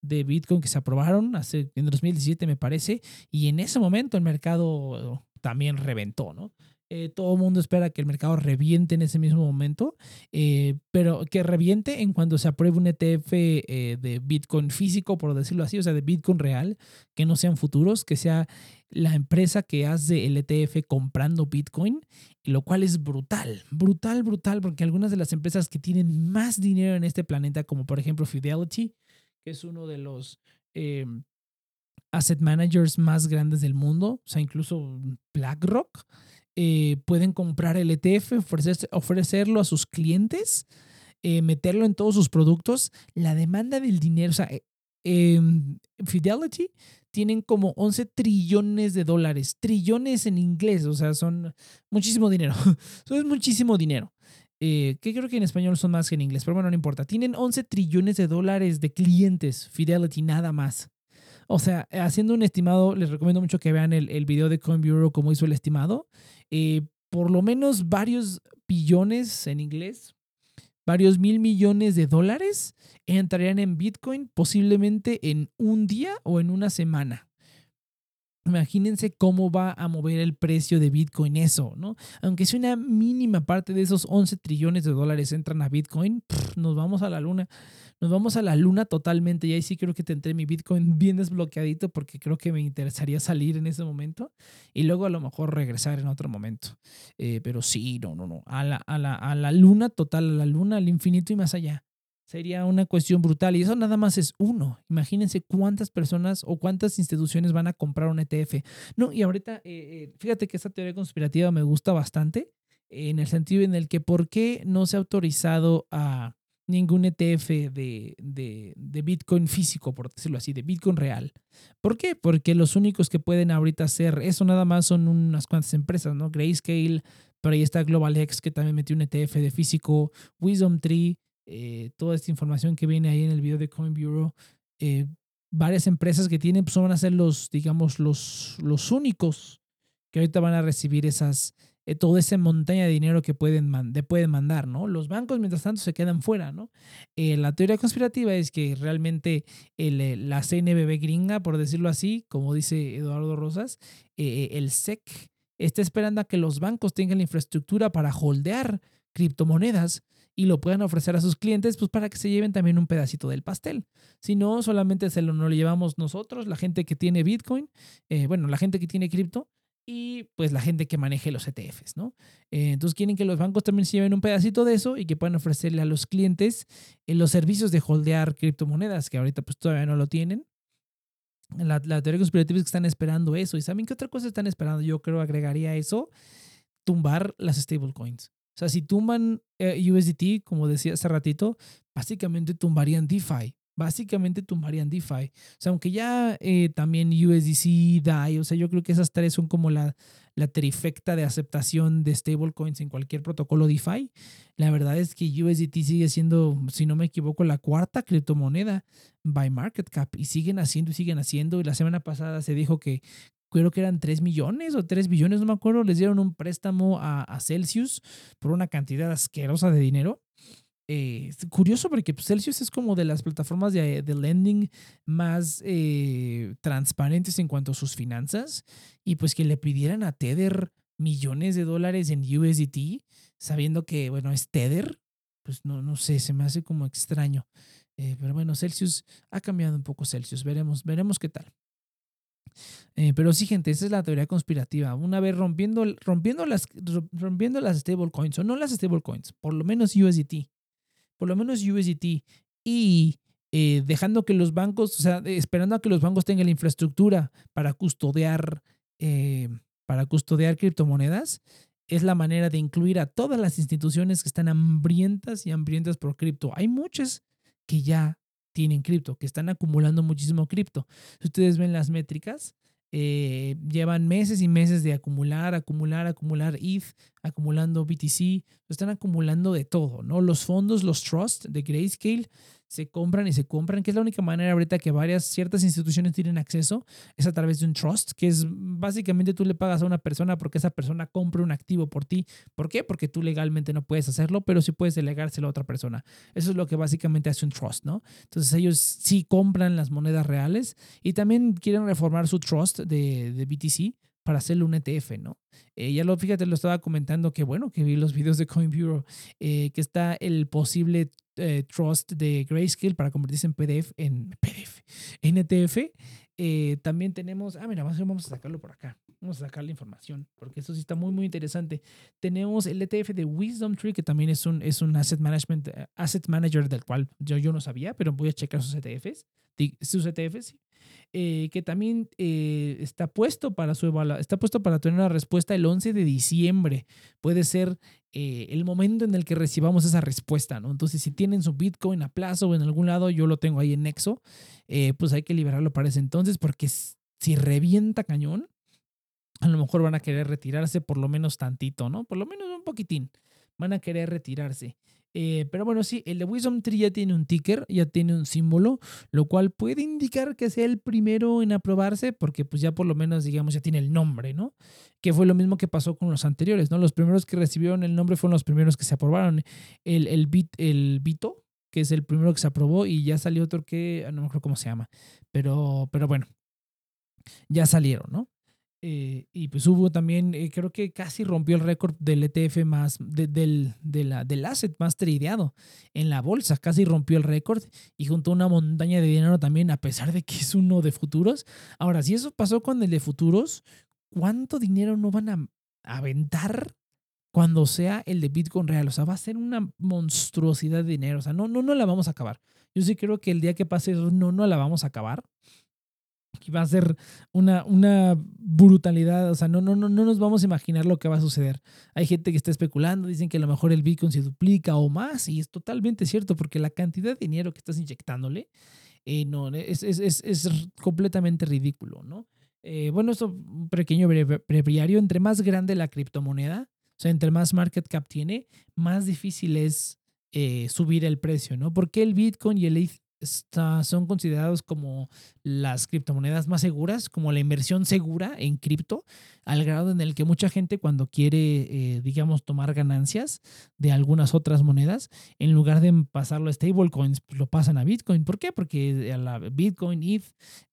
de Bitcoin que se aprobaron hace, en 2017, me parece, y en ese momento el mercado también reventó, ¿no? Eh, todo el mundo espera que el mercado reviente en ese mismo momento, eh, pero que reviente en cuando se apruebe un ETF eh, de Bitcoin físico, por decirlo así, o sea, de Bitcoin real, que no sean futuros, que sea la empresa que hace el ETF comprando Bitcoin, lo cual es brutal, brutal, brutal, porque algunas de las empresas que tienen más dinero en este planeta, como por ejemplo Fidelity, que es uno de los asset managers más grandes del mundo, o sea, incluso BlackRock, eh, pueden comprar el ETF, ofrecerlo a sus clientes, eh, meterlo en todos sus productos. La demanda del dinero, o sea, eh, em, Fidelity tienen como 11 trillones de dólares, trillones en inglés, o sea, son muchísimo dinero. [LAUGHS] Eso es muchísimo dinero. que creo que en español son más que en inglés, pero bueno, no importa. Tienen 11 trillones de dólares de clientes, Fidelity, nada más. O sea, haciendo un estimado, les recomiendo mucho que vean el, el video de CoinBureau, cómo hizo el estimado. Eh, por lo menos varios billones en inglés, varios mil millones de dólares entrarían en Bitcoin posiblemente en un día o en una semana. Imagínense cómo va a mover el precio de Bitcoin eso, ¿no? Aunque sea una mínima parte de esos 11 trillones de dólares entran a Bitcoin, nos vamos a la luna. Nos vamos a la luna totalmente y ahí sí creo que tendré mi Bitcoin [LAUGHS] bien desbloqueadito porque creo que me interesaría salir en ese momento y luego a lo mejor regresar en otro momento. Eh, pero sí, no, no, no. A la, a, la, a la luna total, a la luna, al infinito y más allá. Sería una cuestión brutal. Y eso nada más es uno. Imagínense cuántas personas o cuántas instituciones van a comprar un ETF. No, y ahorita, eh, eh, fíjate que esta teoría conspirativa me gusta bastante, en el sentido en el que por qué no se ha autorizado a ningún ETF de, de, Bitcoin físico, por decirlo así, de Bitcoin real. ¿Por qué? Porque los únicos que pueden ahorita hacer eso nada más son unas cuantas empresas, ¿no? Grayscale, pero ahí está GlobalX que también metió un ETF de físico, Wisdom Tree, eh, toda esta información que viene ahí en el video de Coin Bureau, eh, varias empresas que tienen, pues van a ser los, digamos, los, los únicos que ahorita van a recibir esas, eh, toda esa montaña de dinero que pueden, pueden mandar, ¿no? Los bancos, mientras tanto, se quedan fuera, ¿no? la teoría conspirativa es que realmente el, la CNBB gringa, por decirlo así, como dice Eduardo Rosas, el SEC está esperando a que los bancos tengan la infraestructura para holdear criptomonedas y lo puedan ofrecer a sus clientes, pues para que se lleven también un pedacito del pastel. Si no, solamente se lo, llevamos nosotros, la gente que tiene Bitcoin, eh, bueno, la gente que tiene cripto y pues la gente que maneje los ETFs, ¿no? Eh, entonces quieren que los bancos también se lleven un pedacito de eso y que puedan ofrecerle a los clientes eh, los servicios de holdear criptomonedas, que ahorita pues todavía no lo tienen. La, la teoría conspirativa es que están esperando eso. ¿Y saben qué otra cosa están esperando? Yo creo agregaría eso, tumbar las stablecoins. O sea, si tumban eh, USDT, como decía hace ratito, básicamente tumbarían DeFi. Básicamente tumbarían DeFi. O sea, aunque ya eh, también USDC, DAI, o sea, yo creo que esas tres son como la, la trifecta de aceptación de stablecoins en cualquier protocolo DeFi. La verdad es que USDT sigue siendo, si no me equivoco, la cuarta criptomoneda by market cap y siguen haciendo y siguen haciendo. Y la semana pasada se dijo que creo que eran 3 millones o 3 billones, no me acuerdo, les dieron un préstamo a, Celsius por una cantidad asquerosa de dinero. Eh, curioso porque pues, Celsius es como de las plataformas de, de lending más eh, transparentes en cuanto a sus finanzas y pues que le pidieran a Tether millones de dólares en USDT sabiendo que, bueno, es Tether, pues no, no sé, se me hace como extraño. Eh, pero bueno, Celsius ha cambiado un poco Celsius, veremos, veremos qué tal. Eh, pero sí, gente, esa es la teoría conspirativa. Una vez rompiendo, rompiendo las, rompiendo las stablecoins, o no las stablecoins, por lo menos USDT, por lo menos USDT, y eh, dejando que los bancos, o sea, esperando a que los bancos tengan la infraestructura para custodiar, eh, para custodiar criptomonedas, es la manera de incluir a todas las instituciones que están hambrientas y hambrientas por cripto. Hay muchas que ya tienen cripto, que están acumulando muchísimo cripto. Si ustedes ven las métricas, eh, llevan meses y meses de acumular, acumular, acumular ETH, acumulando BTC, están acumulando de todo, ¿no? Los fondos, los trust de Grayscale, se compran y se compran, que es la única manera ahorita que varias, ciertas instituciones tienen acceso, es a través de un trust, que es básicamente tú le pagas a una persona porque esa persona compra un activo por ti. ¿Por qué? Porque tú legalmente no puedes hacerlo, pero sí puedes delegárselo a otra persona. Eso es lo que básicamente hace un trust, ¿no? Entonces ellos sí compran las monedas reales y también quieren reformar su trust de, de BTC para hacerle un ETF, ¿no? Eh, ya lo, fíjate, lo estaba comentando que bueno, que vi los [LAUGHS] videos de CoinBureau, eh, que está el posible eh, trust de Grayscale para convertirse en PDF, en PDF, en ETF. también tenemos, ah, mira, vamos a sacarlo por acá. Vamos a sacar la información, porque eso sí está muy, muy interesante. Tenemos el ETF de Wisdom Tree, que también es un, es un asset management, asset manager del cual yo, yo no sabía, pero voy a checar sus ETFs, sus ETFs, eh, que también eh, está puesto para su está puesto para tener una respuesta el 11 de diciembre. Puede ser eh, el momento en el que recibamos esa respuesta, ¿no? Entonces, si tienen su Bitcoin a plazo o en algún lado, yo lo tengo ahí en Nexo, pues hay que liberarlo para ese entonces, porque si revienta cañón, a lo mejor van a querer retirarse por lo menos tantito, ¿no? Por lo menos un poquitín. Van a querer retirarse. Eh, pero bueno, sí, el de Wisdom Tree ya tiene un ticker, ya tiene un símbolo, lo cual puede indicar que sea el primero en aprobarse, porque pues ya por lo menos, digamos, ya tiene el nombre, ¿no? Que fue lo mismo que pasó con los anteriores, ¿no? Los primeros que recibieron el nombre fueron los primeros que se aprobaron. El, el, bit, el Vito, que es el primero que se aprobó, y ya salió otro que, no me acuerdo cómo se llama, pero, pero bueno, ya salieron, ¿no? Eh, y pues hubo también, eh, creo que casi rompió el récord del ETF más, del, de la, del asset más tradeado en la bolsa, casi rompió el récord y juntó una montaña de dinero también, a pesar de que es uno de futuros. Ahora, si eso pasó con el de futuros, ¿cuánto dinero no van a aventar cuando sea el de Bitcoin real? O sea, va a ser una monstruosidad de dinero, o sea, no, no, no la vamos a acabar. Yo sí creo que el día que pase eso, no, no la vamos a acabar que va a ser una, una brutalidad, o sea, no, no, no, no nos vamos a imaginar lo que va a suceder. Hay gente que está especulando, dicen que a lo mejor el Bitcoin se duplica o más, y es totalmente cierto, porque la cantidad de dinero que estás inyectándole, eh, no, es, es, es, es, completamente ridículo, ¿no? Eh, bueno, esto un pequeño breviario, entre más grande la criptomoneda, o sea, entre más market cap tiene, más difícil es eh, subir el precio, ¿no? Porque el Bitcoin y el son considerados como las criptomonedas más seguras, como la inversión segura en cripto, al grado en el que mucha gente cuando quiere, eh, digamos, tomar ganancias de algunas otras monedas, en lugar de pasarlo a stablecoins, pues lo pasan a Bitcoin. ¿Por qué? Porque a la Bitcoin, ETH,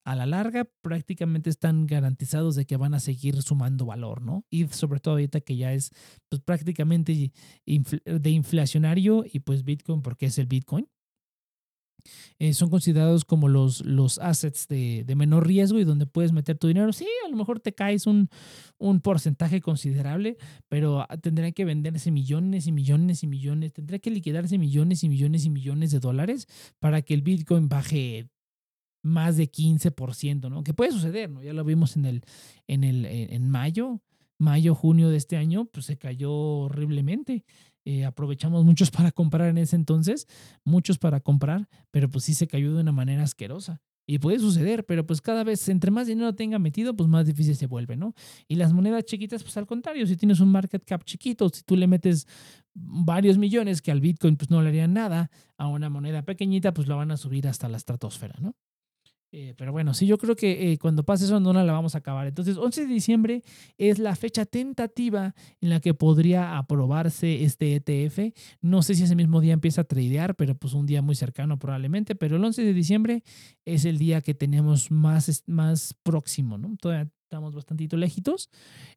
a la larga prácticamente están garantizados de que van a seguir sumando valor, ¿no? ETH sobre todo ahorita que ya es pues, prácticamente de inflacionario y pues Bitcoin porque es el Bitcoin eh, son considerados como los, los assets de, de, menor riesgo y donde puedes meter tu dinero. Sí, a lo mejor te caes un, un porcentaje considerable, pero ah, tendría que venderse millones y millones y millones, tendría que liquidarse millones y millones y millones de dólares para que el Bitcoin baje más de 15%, ¿no? Que puede suceder, ¿no? Ya lo vimos en el, en el, en mayo, mayo, junio de este año, pues se cayó horriblemente. Eh, aprovechamos muchos para comprar en ese entonces, muchos para comprar, pero pues sí se cayó de una manera asquerosa. Y puede suceder, pero pues cada vez, entre más dinero tenga metido, pues más difícil se vuelve, ¿no? Y las monedas chiquitas, pues al contrario, si tienes un market cap chiquito, si tú le metes varios millones que al Bitcoin pues no le harían nada, a una moneda pequeñita pues la van a subir hasta la estratosfera, ¿no? Eh, pero bueno, sí, yo creo que eh, cuando pase eso no la vamos a acabar. Entonces, 11 de diciembre es la fecha tentativa en la que podría aprobarse este ETF. No sé si ese mismo día empieza a tradear, pero pues un día muy cercano probablemente. Pero el 11 de diciembre es el día que tenemos más, más próximo, ¿no? Todavía estamos bastante lejitos,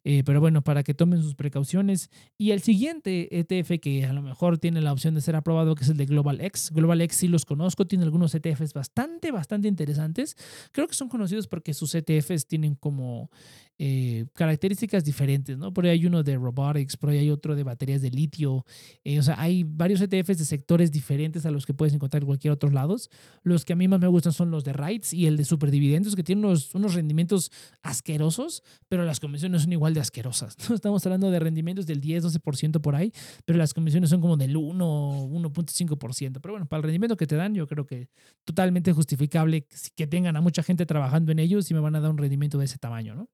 eh, pero bueno, para que tomen sus precauciones. Y el siguiente ETF que a lo mejor tiene la opción de ser aprobado, que es el de Global X. Global X sí los conozco, tiene algunos ETFs bastante, bastante interesantes. Creo que son conocidos porque sus ETFs tienen como eh, características diferentes, ¿no? Por ahí hay uno de robotics, por ahí hay otro de baterías de litio, eh, o sea, hay varios ETFs de sectores diferentes a los que puedes encontrar en cualquier otro lado. Los que a mí más me gustan son los de REITs y el de superdividendos, que tienen unos, unos rendimientos asquerosos, pero las comisiones son igual de asquerosas. ¿no? [LAUGHS] Estamos hablando de rendimientos del 10-12% por ahí, pero las comisiones son como del 1, 1.5%. Pero bueno, para el rendimiento que te dan, yo creo que totalmente justificable que tengan a mucha gente trabajando en ellos y me van a dar un rendimiento de ese tamaño, ¿no?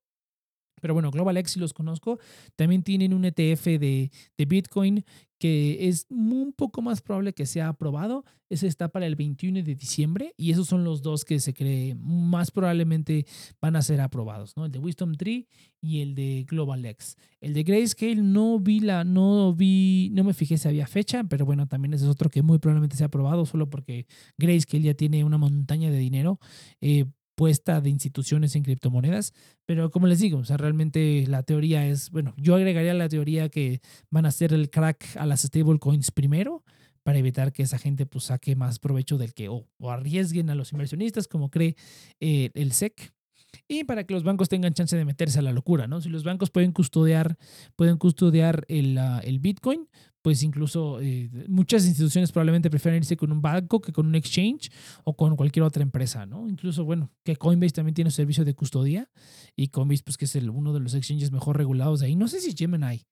Pero bueno, GlobalX sí los conozco. También tienen un ETF de, de Bitcoin que es un poco más probable que sea aprobado. Ese está para el 21 de diciembre y esos son los dos que se cree más probablemente van a ser aprobados, ¿no? El de Wisdom Tree y el de GlobalX. El de Grayscale no vi la, no vi, no me fijé si había fecha, pero bueno, también ese es otro que muy probablemente sea aprobado solo porque Grayscale ya tiene una montaña de dinero. Eh, puesta de instituciones en criptomonedas, pero como les digo, o sea, realmente la teoría es, bueno, yo agregaría la teoría que van a hacer el crack a las stablecoins primero para evitar que esa gente pues saque más provecho del que o, arriesguen a los inversionistas como cree eh, el SEC y para que los bancos tengan chance de meterse a la locura, ¿no? Si los bancos pueden custodiar, pueden custodiar el, ah, el Bitcoin, pues incluso eh, muchas instituciones probablemente prefieren irse con un banco que con un exchange o con cualquier otra empresa, ¿no? Incluso, bueno, que Coinbase también tiene un servicio de custodia y Coinbase, pues que es el, uno de los exchanges mejor regulados de ahí. No sé si Gemini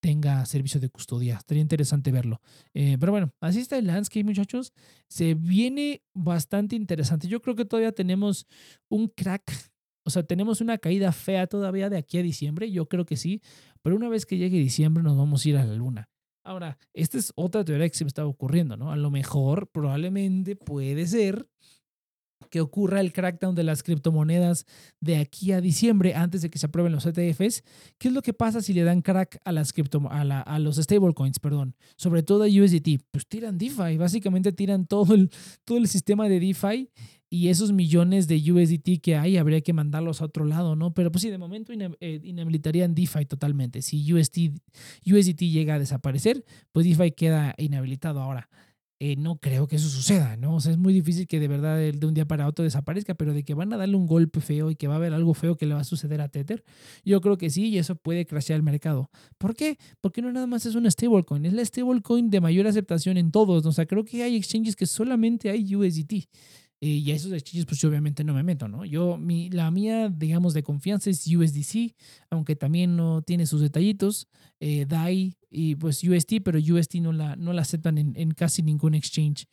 tenga servicio de custodia, estaría interesante verlo. Eh, pero bueno, así está el landscape, muchachos. Se viene bastante interesante. Yo creo que todavía tenemos un crack o sea, tenemos una caída fea todavía de aquí a diciembre, yo creo que sí, pero una vez que llegue diciembre nos vamos a ir a la luna. Ahora, esta es otra teoría que se me está ocurriendo, ¿no? A lo mejor, probablemente, puede ser que ocurra el crackdown de las criptomonedas de aquí a diciembre, antes de que se aprueben los ETFs. ¿Qué es lo que pasa si le dan crack a, las cripto, a, los stablecoins, perdón? Sobre todo a USDT. Pues tiran DeFi, básicamente tiran todo el, todo el sistema de DeFi y esos millones de USDT que hay habría que mandarlos a otro lado, ¿no? Pero pues sí, de momento eh, inhabilitarían DeFi totalmente. Si USDT llega a desaparecer, pues DeFi queda inhabilitado ahora. Eh, no creo que eso suceda, ¿no? O sea, es muy difícil que de verdad de un día para otro desaparezca, pero de que van a darle un golpe feo y que va a haber algo feo que le va a suceder a Tether, yo creo que sí, y eso puede crashear el mercado. ¿Por qué? Porque no nada más es una stablecoin, es la stablecoin de mayor aceptación en todos. O sea, creo que hay exchanges que solamente hay USDT. Eh, y a esos exchanges, pues yo obviamente no me meto, ¿no? Yo, mi, la mía, digamos, de confianza es USDC, aunque también no tiene sus detallitos, eh, DAI y pues UST, pero UST no la, no la aceptan en, en casi ningún exchange.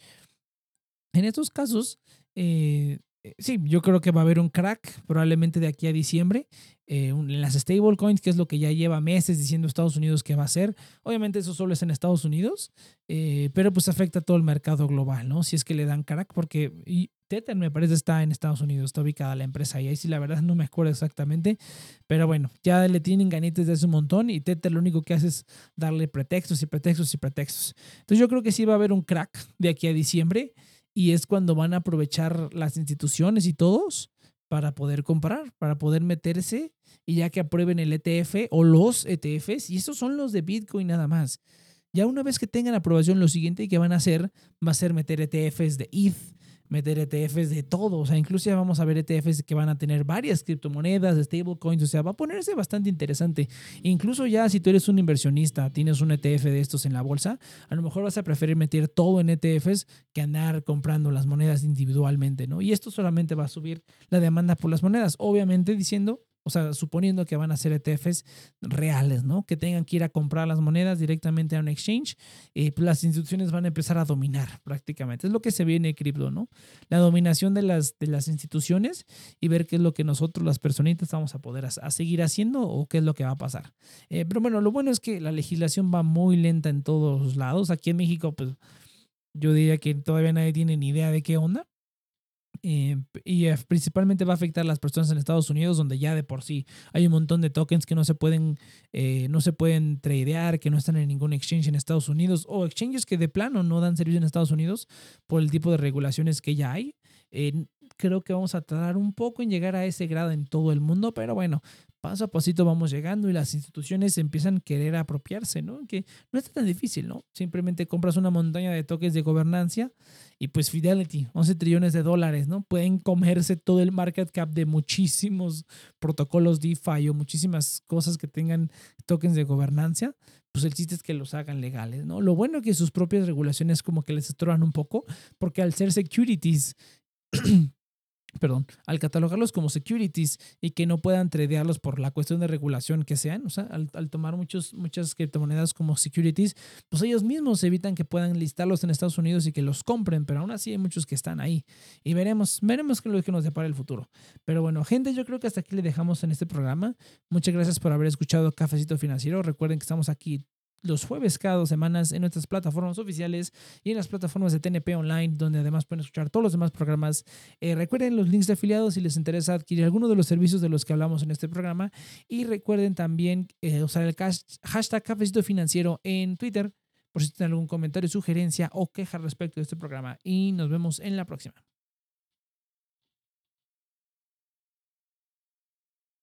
En estos casos, eh, eh, sí, yo creo que va a haber un crack probablemente de aquí a diciembre. Eh, en las stablecoins, que es lo que ya lleva meses diciendo Estados Unidos que va a hacer. Obviamente eso solo es en Estados Unidos, eh, pero pues afecta a todo el mercado global, ¿no? Si es que le dan crack, porque y Tether me parece está en Estados Unidos, está ubicada la empresa y ahí sí la verdad no me acuerdo exactamente, pero bueno, ya le tienen ganitas de ese montón y Tether lo único que hace es darle pretextos y pretextos y pretextos. Entonces yo creo que sí va a haber un crack de aquí a diciembre y es cuando van a aprovechar las instituciones y todos para poder comprar, para poder meterse y ya que aprueben el ETF o los ETFs, y estos son los de Bitcoin nada más. Ya una vez que tengan aprobación, lo siguiente que van a hacer va a ser meter ETFs de ETH, meter ETFs de todo. O sea, incluso ya vamos a ver ETFs que van a tener varias criptomonedas, stablecoins. O sea, va a ponerse bastante interesante. Incluso ya si tú eres un inversionista, tienes un ETF de estos en la bolsa, a lo mejor vas a preferir meter todo en ETFs que andar comprando las monedas individualmente, ¿no? Y esto solamente va a subir la demanda por las monedas. Obviamente diciendo o sea, suponiendo que van a ser ETFs reales, ¿no? Que tengan que ir a comprar las monedas directamente a un exchange, eh, pues las instituciones van a empezar a dominar prácticamente. Es lo que se viene en cripto, ¿no? La dominación de las, de las instituciones y ver qué es lo que nosotros, las personitas, vamos a poder a, seguir haciendo o qué es lo que va a pasar. Eh, pero bueno, lo bueno es que la legislación va muy lenta en todos lados. Aquí en México, pues yo diría que todavía nadie tiene ni idea de qué onda. Eh, y principalmente va a afectar a las personas en Estados Unidos, donde ya de por sí hay un montón de tokens que no se pueden, eh, no se pueden tradear, que no están en ningún exchange en Estados Unidos, o exchanges que de plano no dan servicio en Estados Unidos por el tipo de regulaciones que ya hay. creo que vamos a tardar un poco en llegar a ese grado en todo el mundo, pero bueno, paso a pasito vamos llegando y las instituciones empiezan a querer apropiarse, ¿no? Que no está tan difícil, ¿no? Simplemente compras una montaña de tokens de gobernancia y pues Fidelity, 11 trillones de dólares, ¿no? Pueden comerse todo el market cap de muchísimos protocolos DeFi o muchísimas cosas que tengan tokens de gobernancia. Pues el chiste es que los hagan legales, ¿no? Lo bueno es que sus propias regulaciones como que les estorban un poco, porque al ser securities perdón, al catalogarlos como securities y que no puedan tradearlos por la cuestión de regulación que sean, o sea, al, tomar muchos, muchas criptomonedas como securities, pues ellos mismos evitan que puedan listarlos en Estados Unidos y que los compren, pero aún así hay muchos que están ahí y veremos, veremos qué es lo que nos depara el futuro. Pero bueno, gente, yo creo que hasta aquí le dejamos en este programa. Muchas gracias por haber escuchado Cafecito Financiero. Recuerden que estamos aquí los jueves cada dos semanas en nuestras plataformas oficiales y en las plataformas de TNP Online, donde además pueden escuchar todos los demás programas. Eh, recuerden los links de afiliados si les interesa adquirir alguno de los servicios de los que hablamos en este programa. Y recuerden también eh, usar el hashtag Cafecito Financiero en Twitter por si tienen algún comentario, sugerencia o queja respecto de este programa. Y nos vemos en la próxima.